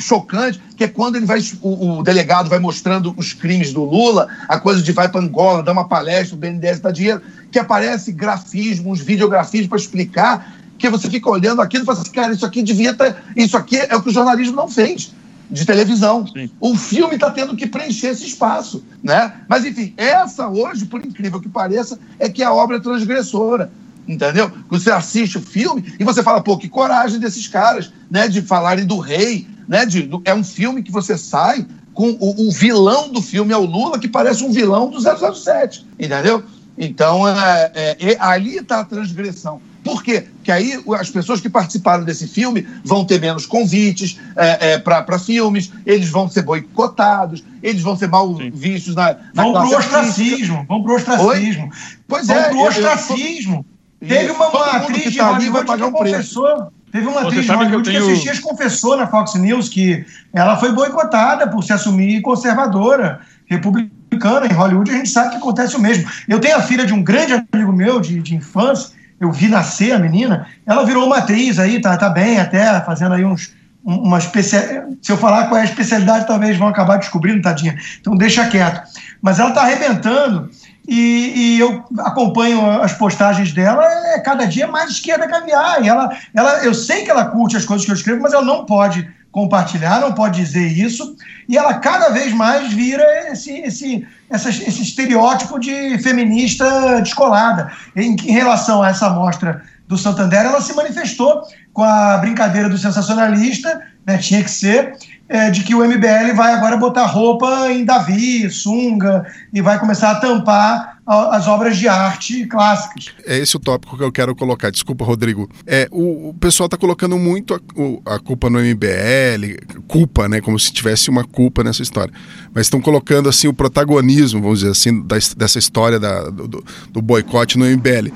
chocante, que é quando ele vai, o, o, delegado vai mostrando os crimes do Lula, a coisa de vai para Angola, dar uma palestra, o BNDES dá dinheiro, que aparece grafismos, videografismos para explicar, que você fica olhando aquilo e fala assim, cara, isso aqui devia isso aqui é o que o jornalismo não fez de televisão. Sim. O filme está tendo que preencher esse espaço, né? Mas enfim, essa hoje, por incrível que pareça, é que é a obra é transgressora entendeu? Você assiste o filme e você fala, pô, que coragem desses caras, né, de falarem do rei, né? De, do, é um filme que você sai com o, o, vilão do filme é o Lula, que parece um vilão do 007, entendeu? Então, é, é, ali está a transgressão. Por quê? Porque aí as pessoas que participaram desse filme vão ter menos convites é, é, para filmes, eles vão ser boicotados, eles vão ser mal Sim. vistos na, na Vão para o ostracismo, vão para o ostracismo. Oi? Pois vão é. Vão para o ostracismo. Teve uma, uma atriz de Hollywood que, que confessou... Teve uma atriz de Hollywood que, tenho... que assistia confessou na Fox News que ela foi boicotada por se assumir conservadora, republicana. Em Hollywood a gente sabe que acontece o mesmo. Eu tenho a filha de um grande amigo meu de, de infância, eu vi nascer a menina, ela virou uma atriz aí, tá, tá bem até, fazendo aí uns, uma especial. Se eu falar qual é a especialidade, talvez vão acabar descobrindo, tadinha. Então deixa quieto. Mas ela tá arrebentando e, e, eu acompanho as postagens dela, é cada dia mais esquerda caviar. E ela, ela, eu sei que ela curte as coisas que eu escrevo, mas ela não pode compartilhar, não pode dizer isso. E ela cada vez mais vira esse, esse, essa, esse estereótipo de feminista descolada. Em, em relação a essa amostra do Santander, ela se manifestou com a brincadeira do sensacionalista, né, tinha que ser, é, de que o MBL vai agora botar roupa em Davi, sunga, e vai começar a tampar as obras de arte clássicas. É esse o tópico que eu quero colocar. Desculpa, Rodrigo. É, o, o pessoal está colocando muito a, o, a, culpa no MBL, culpa, né? Como se tivesse uma culpa nessa história. Mas estão colocando assim o protagonismo, vamos dizer assim, da, dessa história da, do, do boicote no MBL.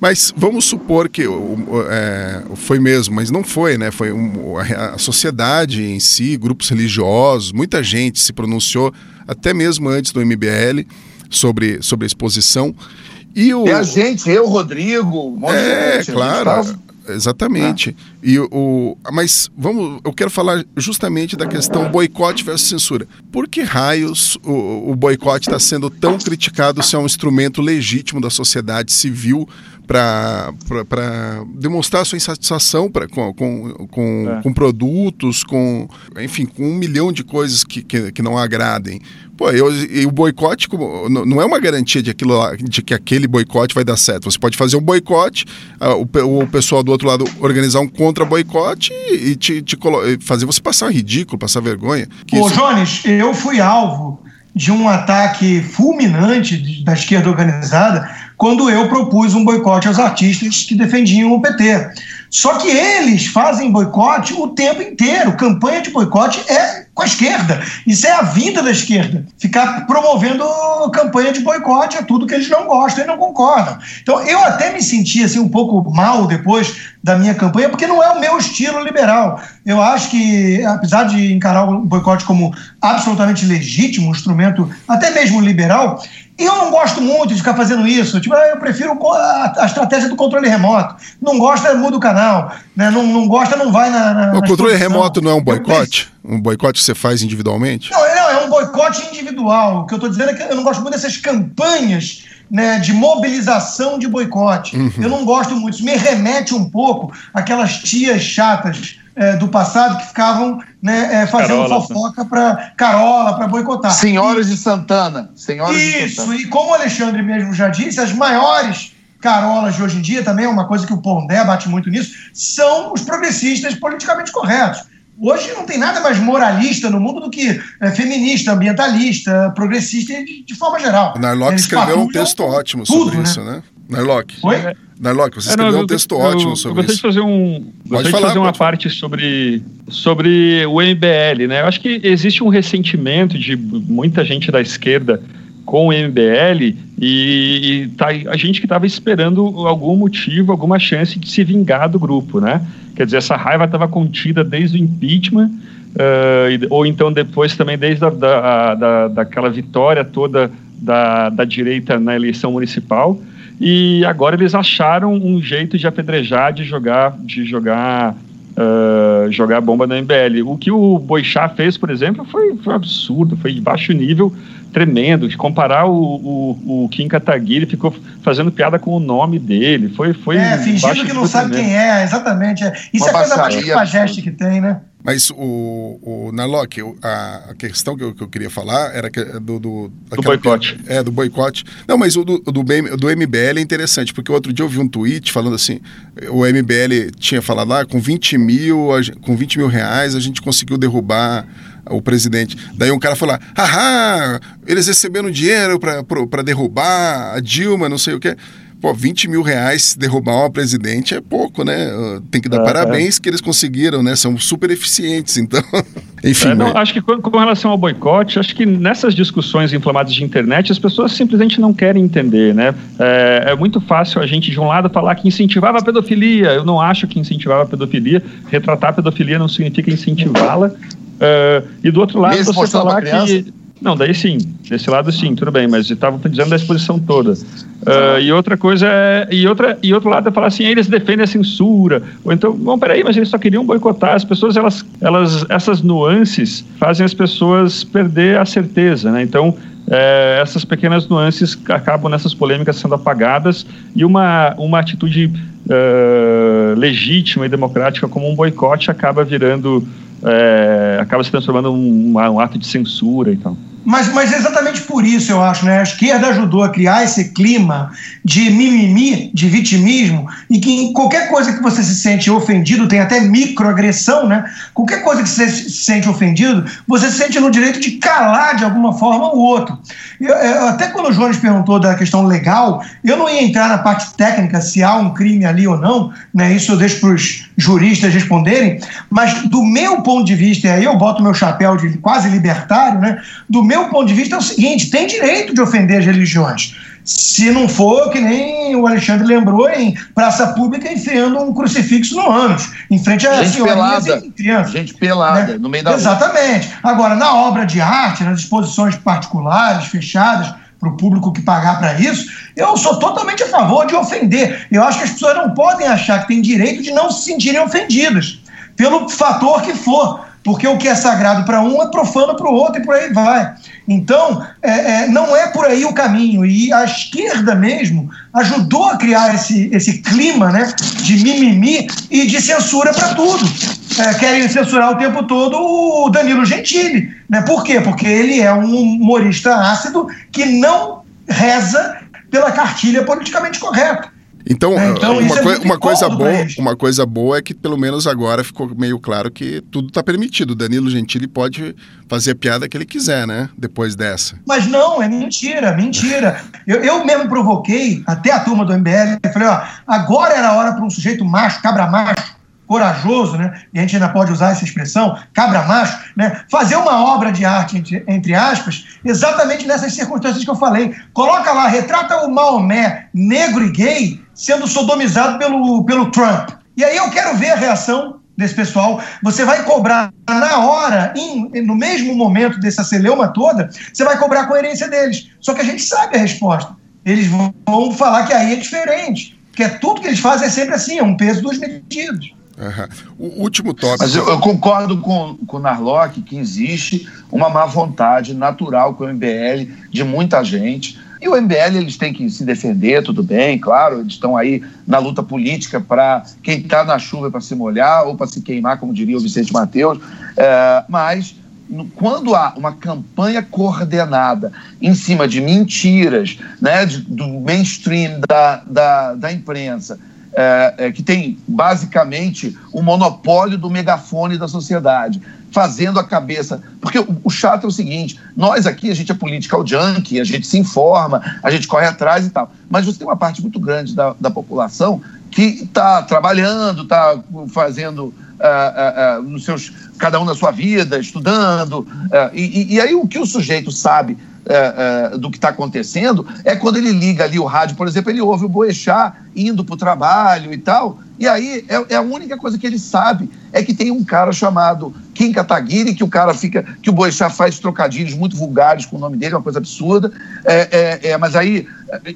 Mas vamos supor que é, foi mesmo, mas não foi, né? Foi um, a, sociedade em si, grupos religiosos, muita gente se pronunciou, até mesmo antes do MBL, sobre, sobre a exposição. E, o, a gente, eu, Rodrigo, um é, gente, claro. Exatamente. Ah. E o, mas vamos, eu quero falar justamente da questão boicote versus censura. Por que raios o, o boicote está sendo tão criticado se é um instrumento legítimo da sociedade civil para demonstrar sua insatisfação pra, com, com, com, é. com, produtos, com enfim, com um milhão de coisas que, que, que não agradem. Pô, eu, e o boicote não é uma garantia de, aquilo de que aquele boicote vai dar certo. Você pode fazer um boicote, uh, o, o, pessoal do outro lado organizar um contra-boicote e, e te, te fazer você passar ridículo, passar vergonha. Ô, isso... Jones, eu fui alvo de um ataque fulminante da esquerda organizada quando eu propus um boicote aos artistas que defendiam o PT. Só que eles fazem boicote o tempo inteiro. Campanha de boicote é com a esquerda. Isso é a vida da esquerda. Ficar promovendo campanha de boicote a tudo que eles não gostam e não concordam. Então eu até me senti assim, um pouco mal depois da minha campanha, porque não é o meu estilo liberal. Eu acho que, apesar de encarar o boicote como absolutamente legítimo, um instrumento até mesmo liberal, eu não gosto muito de ficar fazendo isso. Tipo, eu prefiro a, a estratégia do controle remoto. Não gosta, muda o canal. Né? Não, não gosta, não vai na. na o controle remoto não é um boicote? Um boicote que você faz individualmente? Não, não é um boicote individual. O que eu estou dizendo é que eu não gosto muito dessas campanhas né, de mobilização de boicote. Uhum. Eu não gosto muito. Isso me remete um pouco àquelas tias chatas é, do passado que ficavam né, é, fazendo Carola, fofoca para Carola, para boicotar. Senhoras e, de Santana. Senhoras isso, Santana. e como o Alexandre mesmo já disse, as maiores carolas de hoje em dia, também é uma coisa que o Pondé bate muito nisso, são os progressistas politicamente corretos. Hoje não tem nada mais moralista no mundo do que é, feminista, ambientalista, progressista de, de forma geral. O Narlock escreveu um texto ótimo sobre tudo, isso, né? né? Narlock. Oi? Narlock, você escreveu não, eu, um texto eu, ótimo eu, sobre eu isso. Fazer um, pode falar, de fazer uma falar. parte sobre, sobre o MBL, né? Eu acho que existe um ressentimento de muita gente da esquerda com o MBL e, e tá, a gente que estava esperando algum motivo, alguma chance de se vingar do grupo, né? Quer dizer, essa raiva estava contida desde o impeachment, uh, ou então depois também desde a, da, da, daquela vitória toda da, da direita na eleição municipal e agora eles acharam um jeito de apedrejar, de jogar, de jogar, uh, jogar bomba na MBL. O que o Boixá fez, por exemplo, foi, foi absurdo, foi de baixo nível, tremendo. De comparar o, o, o Kim Kataguiri, ficou fazendo piada com o nome dele. Foi, foi é, fingindo que não sabe tremendo. quem é, exatamente. Isso Uma é a coisa mais que tem, né? Mas o, o Narlock, a, a questão que eu, que eu, queria falar era que, do, do, do boicote. É, do boicote. Não, mas o do, do, do MBL é interessante, porque outro dia eu vi um tweet falando assim: o MBL tinha falado lá, ah, com 20 mil, com 20 mil reais a gente conseguiu derrubar o presidente. Daí um cara falou: haha, eles receberam dinheiro para derrubar a Dilma, não sei o quê. Pô, 20 mil reais derrubar uma presidente é pouco, né? Tem que dar é, parabéns é. que eles conseguiram, né? São super eficientes, então. Enfim. É, não, né? Acho que com, com, relação ao boicote, acho que nessas discussões inflamadas de internet, as pessoas simplesmente não querem entender, né? É, é, muito fácil a gente, de um lado, falar que incentivava a pedofilia. Eu não acho que incentivava a pedofilia. Retratar a pedofilia não significa incentivá-la. Uh, e do outro lado, Mesmo você falar que não, daí sim, desse lado sim, tudo bem, mas estavam dizendo da exposição toda. Uh, e outra coisa é. E, outra, e outro lado é falar assim, eles defendem a censura. Ou então, bom, peraí, mas eles só queriam boicotar. As pessoas, elas, elas, essas nuances fazem as pessoas perder a certeza, né? Então, é, essas pequenas nuances acabam nessas polêmicas sendo apagadas e uma, uma atitude uh, legítima e democrática como um boicote acaba virando, é, acaba se transformando em um, um ato de censura e tal. Mas, mas exatamente por isso, eu acho, né? A esquerda ajudou a criar esse clima de mimimi, de vitimismo, e que em qualquer coisa que você se sente ofendido, tem até microagressão, né? Qualquer coisa que você se sente ofendido, você se sente no direito de calar de alguma forma o outro. Eu, eu, até quando o Jones perguntou da questão legal, eu não ia entrar na parte técnica se há um crime ali ou não, né? Isso eu deixo para os juristas responderem, mas do meu ponto de vista, e aí eu boto meu chapéu de quase libertário, né? Do meu meu ponto de vista é o seguinte: tem direito de ofender as religiões. Se não for, que nem o Alexandre lembrou, em praça pública enfiando um crucifixo no ânus, em frente a gente pelada, crianças. Gente pelada, né? no meio da Exatamente. Rua. Agora, na obra de arte, nas exposições particulares, fechadas, para o público que pagar para isso, eu sou totalmente a favor de ofender. Eu acho que as pessoas não podem achar que têm direito de não se sentirem ofendidas, pelo fator que for porque o que é sagrado para um é profano para o outro e por aí vai. Então, é, é, não é por aí o caminho. E a esquerda mesmo ajudou a criar esse, esse clima né, de mimimi e de censura para tudo. É, querem censurar o tempo todo o Danilo Gentili. Né? Por quê? Porque ele é um humorista ácido que não reza pela cartilha politicamente correta. Então, é, então uma, coi é uma coisa boa, uma coisa boa é que pelo menos agora ficou meio claro que tudo está permitido. O Danilo Gentili pode fazer a piada que ele quiser, né? Depois dessa. Mas não, é mentira, mentira. eu, eu mesmo provoquei até a turma do MBL, falei, ó, agora era a hora para um sujeito macho, cabra macho, corajoso, né? E a gente ainda pode usar essa expressão, cabra macho, né? Fazer uma obra de arte, entre, entre, aspas, exatamente nessas circunstâncias que eu falei. Coloca lá, retrata o Maomé negro e gay sendo sodomizado pelo, pelo Trump. E aí eu quero ver a reação desse pessoal. Você vai cobrar na hora, em, no mesmo momento dessa celeuma toda, você vai cobrar a coerência deles. Só que a gente sabe a resposta. Eles vão falar que aí é diferente. Que é tudo que eles fazem é sempre assim, é um peso dos medidos. Uhum. O último tópico. Mas eu, eu, concordo com, com o Narlock que existe uma má vontade natural com o MBL de muita gente. E o MBL eles têm que se defender, tudo bem, claro, eles estão aí na luta política para quem está na chuva para se molhar ou para se queimar, como diria o Vicente Mateus. É, mas quando há uma campanha coordenada em cima de mentiras, né, de, do mainstream da, da, da imprensa, é, é, que tem basicamente o monopólio do megafone da sociedade, fazendo a cabeça. Porque o, o, chato é o seguinte: nós aqui, a gente é political junkie, a gente se informa, a gente corre atrás e tal. Mas você tem uma parte muito grande da, da população que está trabalhando, está fazendo. Uh, uh, uh, nos seus, cada um na sua vida, estudando. E, e, aí o que o sujeito sabe é, é, do que está acontecendo é quando ele liga ali o rádio, por exemplo, ele ouve o Boechat indo para o trabalho e tal, e aí é, é, a única coisa que ele sabe é que tem um cara chamado Kim Kataguiri, que o cara fica, que o Boechat faz trocadilhos muito vulgares com o nome dele, uma coisa absurda, é, é, é mas aí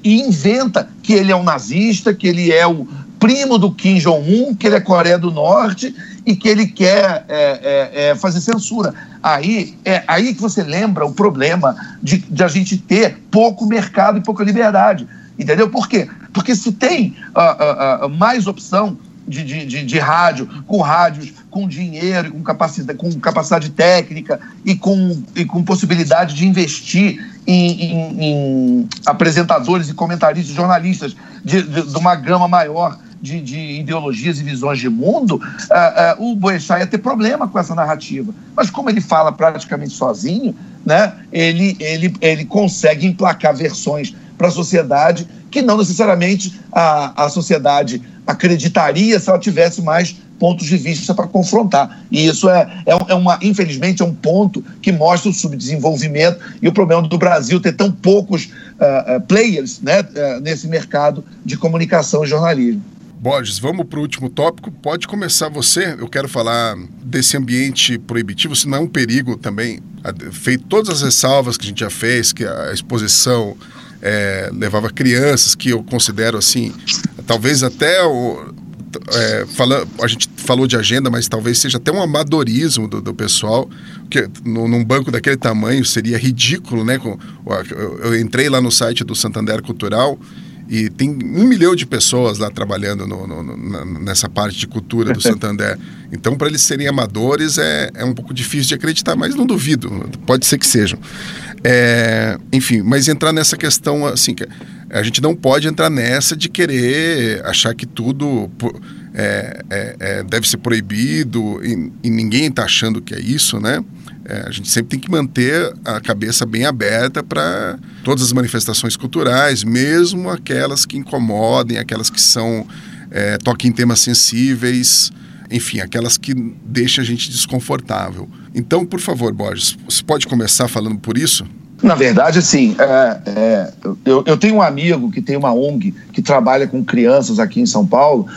e inventa que ele é um nazista, que ele é o primo do Kim Jong-un, que ele é Coreia do Norte e que ele quer é, é, é, fazer censura. Aí é aí que você lembra o problema de, de, a gente ter pouco mercado e pouca liberdade. Entendeu? Por quê? Porque se tem uh, uh, uh, mais opção de, de, de, de, rádio, com rádios com dinheiro, com capacidade, com capacidade técnica e com, e com possibilidade de investir em, em, em apresentadores e comentaristas, jornalistas de, de, de uma gama maior de, de ideologias e visões de mundo, uh, uh, o Boechat ia ter problema com essa narrativa. Mas como ele fala praticamente sozinho, né, ele, ele, ele consegue emplacar versões para a sociedade que não necessariamente a, a sociedade acreditaria se ela tivesse mais pontos de vista para confrontar. E isso é, é, é, uma, infelizmente, é um ponto que mostra o subdesenvolvimento e o problema do Brasil ter tão poucos uh, players né, uh, nesse mercado de comunicação e jornalismo. Borges, vamos para o último tópico. Pode começar você. Eu quero falar desse ambiente proibitivo, se não é um perigo também. Feito todas as ressalvas que a gente já fez, que a exposição é, levava crianças, que eu considero assim, talvez até o, é, fala, a gente falou de agenda, mas talvez seja até um amadorismo do, do pessoal, que no, num banco daquele tamanho seria ridículo, né? Com, eu, eu entrei lá no site do Santander Cultural e tem um milhão de pessoas lá trabalhando no, no, nessa parte de cultura do Santander. Então, para eles serem amadores é, é um pouco difícil de acreditar, mas não duvido, pode ser que sejam. É, enfim, mas entrar nessa questão assim, a gente não pode entrar nessa de querer achar que tudo é, é, é deve ser proibido e, e ninguém está achando que é isso, né? É, a gente sempre tem que manter a cabeça bem aberta para todas as manifestações culturais, mesmo aquelas que incomodem, aquelas que são é, toquem em temas sensíveis, enfim, aquelas que deixam a gente desconfortável. Então, por favor, Borges, você pode começar falando por isso? Na verdade, assim, é, é, eu, eu tenho um amigo que tem uma ONG que trabalha com crianças aqui em São Paulo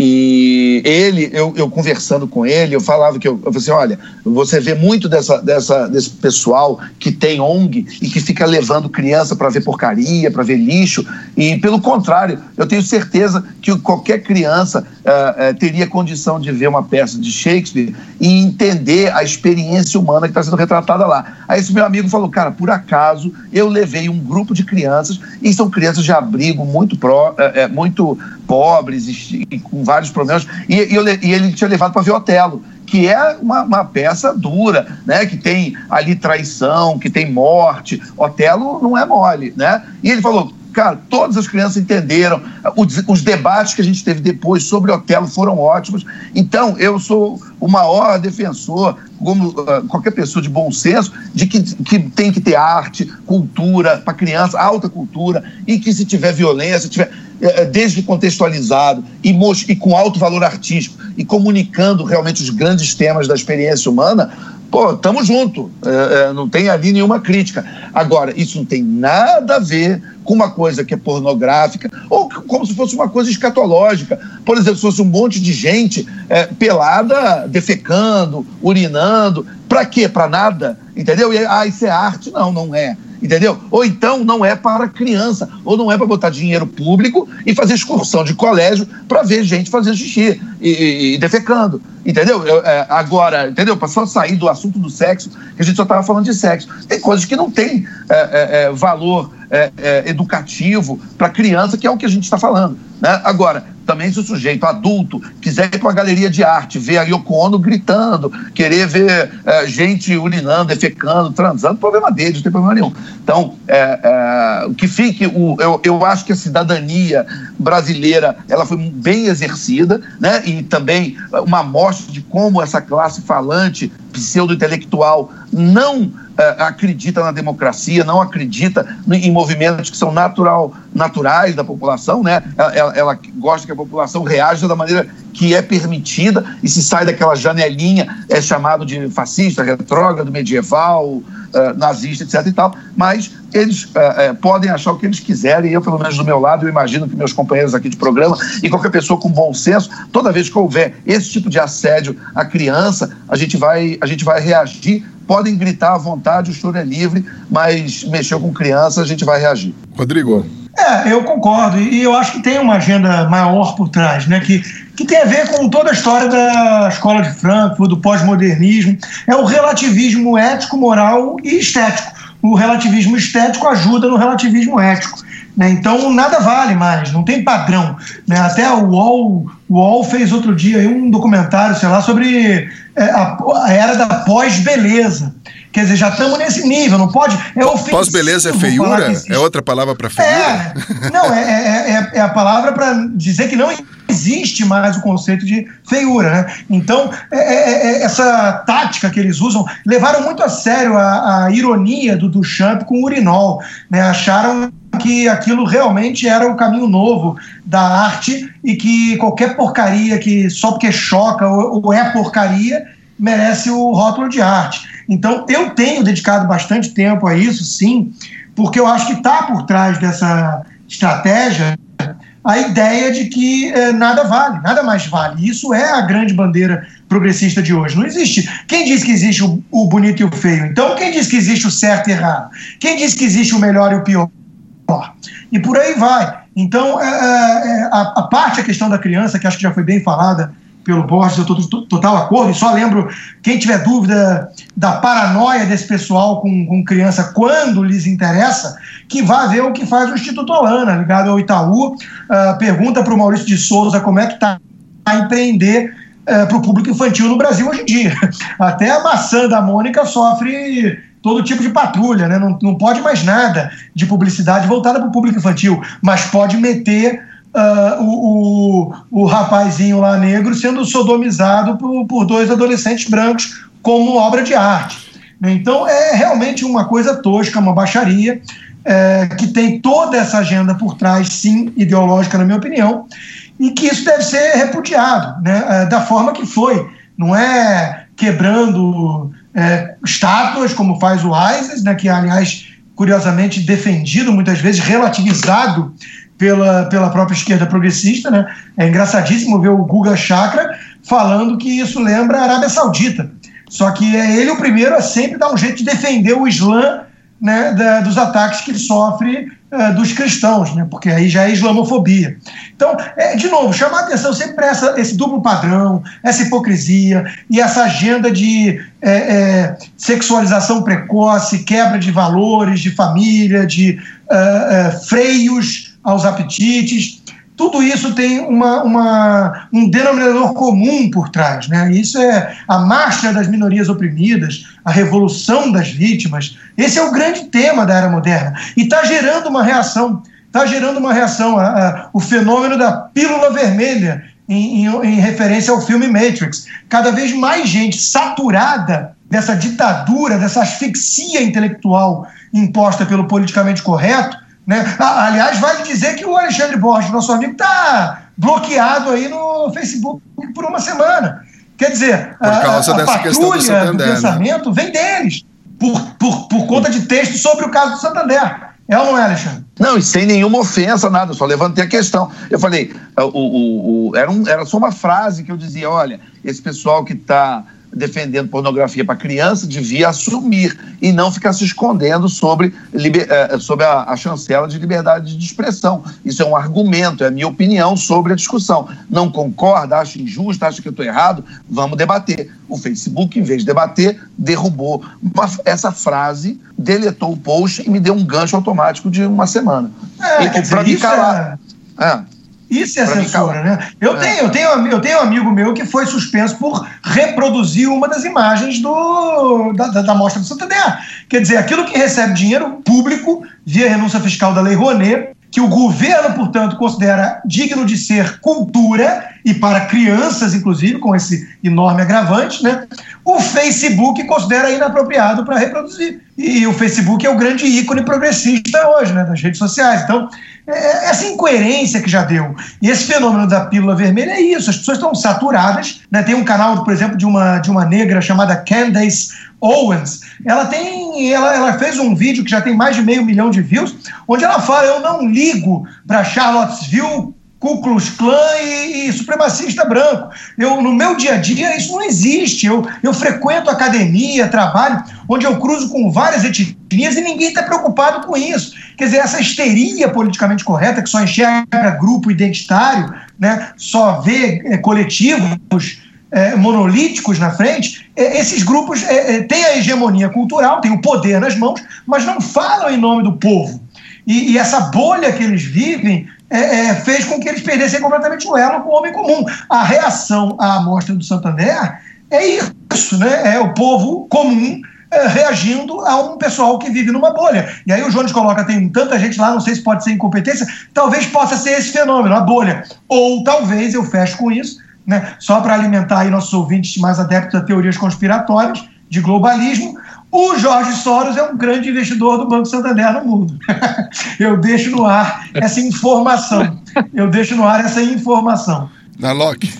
e ele, eu, eu, conversando com ele, eu falava que eu, eu falei assim: olha, você vê muito dessa, dessa, desse pessoal que tem ONG e que fica levando criança para ver porcaria, para ver lixo. E pelo contrário, eu tenho certeza que qualquer criança uh, uh, teria condição de ver uma peça de Shakespeare e entender a experiência humana que está sendo retratada lá. Aí esse meu amigo falou: cara, por acaso eu levei um grupo de crianças, e são crianças de abrigo muito, pró, uh, muito pobres e, e com vários problemas, e, e, e ele tinha levado para ver Otelo que é uma, uma, peça dura, né? Que tem ali traição, que tem morte. Otelo não é mole, né? E ele falou, cara, todas as crianças entenderam. Os, debates que a gente teve depois sobre Otelo foram ótimos. Então, eu sou o maior defensor, como uh, qualquer pessoa de bom senso, de que, que tem que ter arte, cultura para criança, alta cultura, e que se tiver violência, tiver é, é, desde contextualizado e, e com alto valor artístico e comunicando realmente os grandes temas da experiência humana, pô, tamo junto, é, é, não tem ali nenhuma crítica. Agora, isso não tem nada a ver com uma coisa que é pornográfica ou como se fosse uma coisa escatológica. Por exemplo, se fosse um monte de gente é, pelada, defecando, urinando, para quê? Para nada, entendeu? E, ah, isso é arte? Não, não é entendeu? Ou então não é para criança, ou não é para botar dinheiro público e fazer excursão de colégio para ver gente fazer xixi e, e, e defecando, entendeu? Eu, é, agora, entendeu? Para só sair do assunto do sexo, que a gente só estava falando de sexo. Tem coisas que não têm é, é, é valor é, educativo para criança, que é o que a gente está falando. Né? Agora, também se o sujeito adulto quiser ir para uma galeria de arte, ver a Yoko Ono gritando, querer ver é, gente urinando, defecando, transando, problema dele, não tem problema nenhum. Então, é, é, que fique, o, eu, eu acho que a cidadania brasileira ela foi bem exercida, né? e também uma amostra de como essa classe falante, pseudo-intelectual, não é, acredita na democracia, não acredita em movimentos que são natural, naturais da população, né? Ela, ela, gosta que a população reaja da maneira que é permitida e se sai daquela janelinha, é chamado de fascista, retrógrado, medieval, Uh, nazista, etc e tal, mas eles uh, uh, podem achar o que eles quiserem, eu, pelo menos do meu lado, eu imagino que meus companheiros aqui de programa e qualquer pessoa com bom senso, toda vez que houver esse tipo de assédio à criança, a gente vai, a gente vai reagir podem gritar à vontade, o choro é livre, mas mexeu com criança, a gente vai reagir. Rodrigo. É, eu concordo, e eu acho que tem uma agenda maior por trás, né? Que, que tem a ver com toda a história da escola de Frankfurt, do pós-modernismo. É o relativismo ético, moral e estético. O relativismo estético ajuda no relativismo ético. Né? Então nada vale mais, não tem padrão. Né? Até o UOL, o UOL fez outro dia um documentário, sei lá, sobre é, a, a era da pós-beleza. Quer dizer, já estamos nesse nível, não pode. É Pós-beleza é feiura? É outra palavra para feiura? É, não, é, é, é, é a palavra para dizer que não existe mais o conceito de feiura, né? Então, é, é, é, essa tática que eles usam, levaram muito a sério a, a ironia do Duchamp com o urinol, né? Acharam que aquilo realmente era o caminho novo da arte e que qualquer porcaria que só porque choca ou, ou é porcaria merece o rótulo de arte. Então, eu tenho dedicado bastante tempo a isso, sim, porque eu acho que está por trás dessa estratégia a ideia de que eh, nada vale, nada mais vale. Isso é a grande bandeira progressista de hoje. Não existe. Quem diz que existe o, o bonito e o feio? Então, quem diz que existe o certo e errado? Quem diz que existe o melhor e o pior? E por aí vai. Então, é, é, é, a, a, parte, a questão da criança, que acho que já foi bem falada pelo Borges, eu estou total acordo, e só lembro, quem tiver dúvida da paranoia desse pessoal com, com criança quando lhes interessa, que vá ver o que faz o Instituto Holana, ligado ao Itaú, uh, pergunta para o Maurício de Souza como é que está a empreender uh, para o público infantil no Brasil hoje em dia. Até a maçã da Mônica sofre todo tipo de patrulha, né? não, não pode mais nada de publicidade voltada para o público infantil, mas pode meter uh, o, o, o rapazinho lá negro sendo sodomizado por, por dois adolescentes brancos como obra de arte. Então é realmente uma coisa tosca, uma baixaria, é, que tem toda essa agenda por trás, sim, ideológica, na minha opinião, e que isso deve ser repudiado, né, é, da forma que foi. Não é quebrando é, estátuas, como faz o ISIS, né, que, aliás, curiosamente defendido, muitas vezes relativizado pela, pela própria esquerda progressista. Né? É engraçadíssimo ver o Guga Chakra falando que isso lembra a Arábia Saudita. Só que é ele o primeiro a sempre dar um jeito de defender o Islã né, da, dos ataques que ele sofre uh, dos cristãos, né, porque aí já é islamofobia. Então, é, de novo, chamar a atenção sempre para essa, esse duplo padrão, essa hipocrisia e essa agenda de é, é, sexualização precoce, quebra de valores, de família, de uh, uh, freios aos apetites tudo isso tem uma, uma, um denominador comum por trás. Né? Isso é a marcha das minorias oprimidas, a revolução das vítimas. Esse é o grande tema da era moderna. E está gerando uma reação. Está gerando uma reação. A, a, o fenômeno da pílula vermelha, em, em, em referência ao filme Matrix. Cada vez mais gente saturada dessa ditadura, dessa asfixia intelectual imposta pelo politicamente correto né? Aliás, vale dizer que o Alexandre Borges, nosso amigo, está bloqueado aí no Facebook por uma semana. Quer dizer, por causa a, a dessa questão do, Santander, do né? pensamento né? vem deles, por, por, por conta de texto sobre o caso do Santander. É ou não é, Alexandre? Não, e sem nenhuma ofensa, nada, só levantei a questão. Eu falei, o, o, o era, um, era só uma frase que eu dizia: olha, esse pessoal que está defendendo pornografia para criança devia assumir e não ficar se escondendo sobre, eh, sobre a, a, chancela de liberdade de expressão. Isso é um argumento, é a minha opinião sobre a discussão. Não concorda, acha injusto, acha que eu estou errado, vamos debater. O Facebook, em vez de debater, derrubou uma, essa frase, deletou o post e me deu um gancho automático de uma semana. É, para me calar. É... É. Isso é pra censura, né? Eu, é. tenho, eu, tenho, eu tenho um amigo meu que foi suspenso por reproduzir uma das imagens do, da, da, da mostra do Santander. Quer dizer, aquilo que recebe dinheiro público via renúncia fiscal da Lei Rouanet, que o governo, portanto, considera digno de ser cultura, e para crianças, inclusive, com esse enorme agravante, né? o Facebook considera inapropriado para reproduzir. E o Facebook é o grande ícone progressista hoje, né, das redes sociais. Então, é, é essa incoerência que já deu. E esse fenômeno da pílula vermelha é isso. As pessoas estão saturadas. Né? Tem um canal, por exemplo, de uma, de uma negra chamada Candace Owens. Ela tem, ela, ela fez um vídeo que já tem mais de meio milhão de views, onde ela fala: eu não ligo para Charlottesville Ku Klux Klan e, e, supremacista branco. Eu, no meu dia a dia, isso não existe. Eu, eu frequento academia, trabalho, onde eu cruzo com várias etnias e ninguém está preocupado com isso. Quer dizer, essa histeria politicamente correta, que só enxerga grupo identitário, né, só vê é, coletivos é, monolíticos na frente, é, esses grupos é, é, têm a hegemonia cultural, têm o poder nas mãos, mas não falam em nome do povo. E, e essa bolha que eles vivem é, é, fez com que eles perdessem completamente o elo com o homem comum. A reação à amostra do Santander é isso, né? É o povo comum reagindo a um pessoal que vive numa bolha. E aí o Jones coloca, tem tanta gente lá, não sei se pode ser incompetência, talvez possa ser esse fenômeno, a bolha. Ou talvez, eu fecho com isso, né? só para alimentar aí nossos ouvintes mais adeptos a teorias conspiratórias, de globalismo, o Jorge Soros é um grande investidor do Banco Santander no mundo. Eu deixo no ar essa informação. Eu deixo no ar essa informação. Na Loki.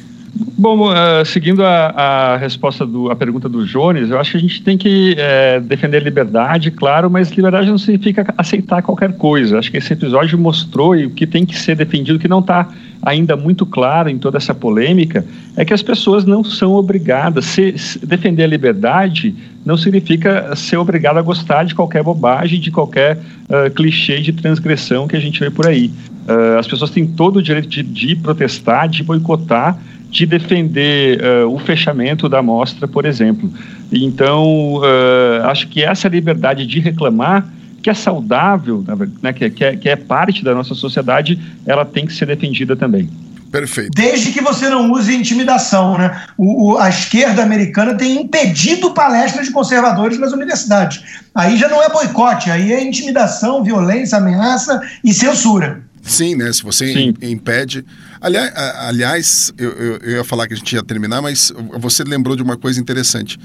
Bom, uh, seguindo a, a, resposta do, a pergunta do Jones, eu acho que a gente tem que é, defender liberdade, claro, mas liberdade não significa aceitar qualquer coisa. Acho que esse episódio mostrou e o que tem que ser defendido, que não está ainda muito claro em toda essa polêmica, é que as pessoas não são obrigadas. Se, se defender a liberdade não significa ser obrigado a gostar de qualquer bobagem, de qualquer uh, clichê de transgressão que a gente vê por aí. Uh, as pessoas têm todo o direito de, de protestar, de boicotar de defender uh, o fechamento da amostra, por exemplo. Então, acho que essa liberdade de reclamar, que é saudável, né, que, que, é, que é parte da nossa sociedade, ela tem que ser defendida também. Perfeito. Desde que você não use intimidação, né? O, o, a esquerda americana tem impedido palestras de conservadores nas universidades. Aí já não é boicote, aí é intimidação, violência, ameaça e censura. Sim, né? Se você Sim. impede. Aliás, aliás eu, eu, eu, ia falar que a gente ia terminar, mas você lembrou de uma coisa interessante.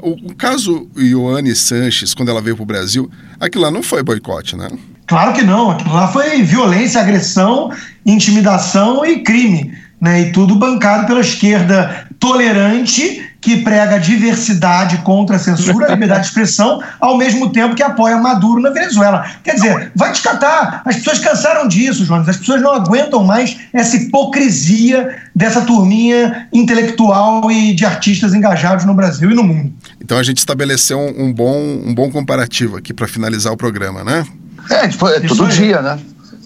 O, o caso Ioane Sanches, quando ela veio para o Brasil, aquilo lá não foi boicote, né? Claro que não. Aquilo lá foi violência, agressão, intimidação e crime. Né? E tudo bancado pela esquerda tolerante que prega diversidade contra a censura, a liberdade de expressão, ao mesmo tempo que apoia Maduro na Venezuela. Quer dizer, vai te catar. As pessoas cansaram disso, Jonas. As pessoas não aguentam mais essa hipocrisia dessa turminha intelectual e de artistas engajados no Brasil e no mundo. Então a gente estabeleceu um bom, um bom comparativo aqui para finalizar o programa, né? É, tipo, é todo dia, né?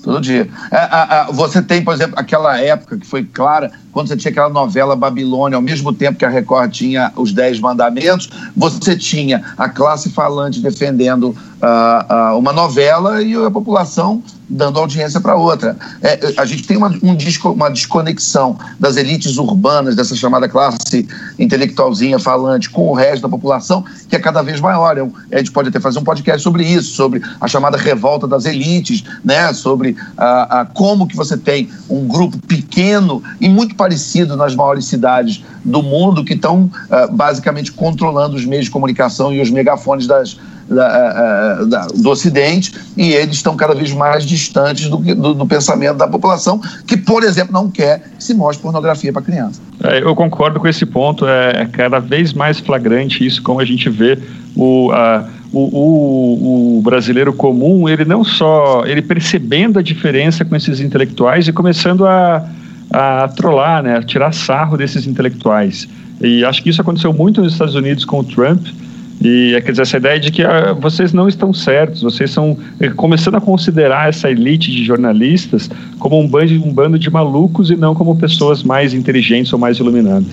Todo dia. É, você tem, por exemplo, aquela época que foi clara, quando você tinha aquela novela Babilônia, ao mesmo tempo que a Record tinha os Dez Mandamentos, você tinha a classe falante defendendo uma novela e a população dando audiência para outra. É, a gente tem uma, um disco, uma desconexão das elites urbanas, dessa chamada classe intelectualzinha falante, com o resto da população, que é cada vez maior. É a gente pode até fazer um podcast sobre isso, sobre a chamada revolta das elites, né? sobre a como que você tem um grupo pequeno e muito parecido nas maiores cidades do mundo que estão uh, basicamente controlando os meios de comunicação e os megafones das, da, uh, da, do Ocidente e eles estão cada vez mais distantes do, do, do, pensamento da população que, por exemplo, não quer que se mostre pornografia para criança. É, eu concordo com esse ponto. É, é, cada vez mais flagrante isso, como a gente vê o, a, o, o, o, brasileiro comum, ele não só ele percebendo a diferença com esses intelectuais e começando a a trollar, né, a tirar sarro desses intelectuais. E acho que isso aconteceu muito nos Estados Unidos com o Trump. E quer dizer, essa ideia de que ah, vocês não estão certos, vocês estão eh, começando a considerar essa elite de jornalistas como um bando, um bando de malucos e não como pessoas mais inteligentes ou mais iluminadas.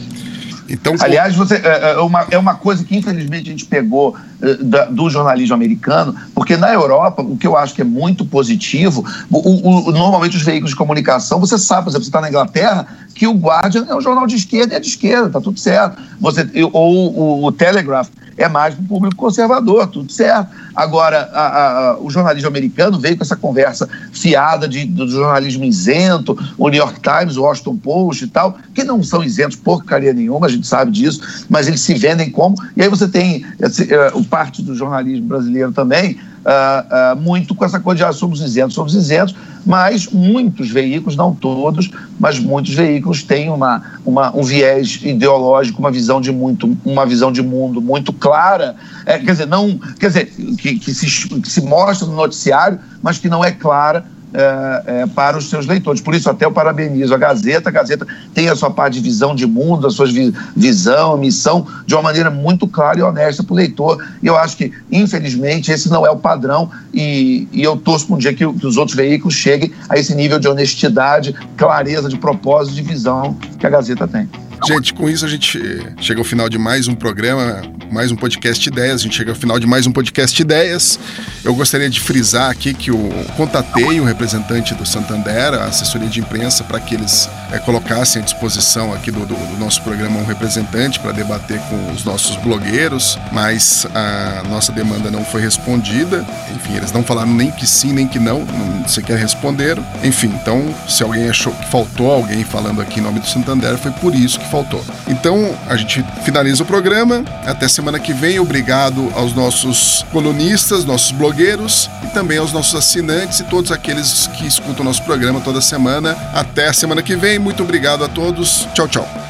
Então, Aliás, você, é, é, uma, é uma coisa que infelizmente a gente pegou é, do jornalismo americano, porque na Europa, o que eu acho que é muito positivo, o, o, normalmente os veículos de comunicação, você sabe, por exemplo, você está na Inglaterra, que o Guardian é um jornal de esquerda e é de esquerda, está tudo certo. Você, ou o, o Telegraph é mais para o público conservador, tudo certo. Agora, a, a, o jornalismo americano veio com essa conversa fiada de, do jornalismo isento, o New York Times, o Washington Post e tal, que não são isentos porcaria nenhuma, a gente sabe disso, mas eles se vendem como. E aí você tem esse, uh, o parte do jornalismo brasileiro também, uh, uh, muito com essa coisa de ah, somos isentos, somos isentos, mas muitos veículos, não todos, mas muitos veículos têm uma, uma, um viés ideológico, uma visão de muito, uma visão de mundo muito clara, é, quer dizer, não, quer dizer, que, que, se, que se mostra no noticiário, mas que não é clara é, é, para os seus leitores. Por isso, até eu parabenizo a Gazeta. A Gazeta tem a sua parte de visão de mundo, a sua vi visão, missão, de uma maneira muito clara e honesta para o leitor. E eu acho que, infelizmente, esse não é o padrão. E, e eu torço para um dia que, que, os outros veículos cheguem a esse nível de honestidade, clareza de propósito, de visão que a Gazeta tem. Gente, com isso a gente chega ao final de mais um programa, mais um podcast Ideias. A gente chega ao final de mais um podcast Ideias. Eu gostaria de frisar aqui que eu contatei o representante do Santander, a assessoria de imprensa, para que eles é, colocassem à disposição aqui do, do, do nosso programa um representante para debater com os nossos blogueiros, mas a nossa demanda não foi respondida. Enfim, eles não falaram nem que sim, nem que não, não sequer responderam. Enfim, então, se alguém achou que faltou alguém falando aqui em nome do Santander, foi por isso que faltou. Então, a gente finaliza o programa. Até semana que vem. Obrigado aos nossos colunistas, nossos blogueiros e também aos nossos assinantes e todos aqueles que escutam nosso programa toda semana. Até a semana que vem. Muito obrigado a todos. Tchau, tchau.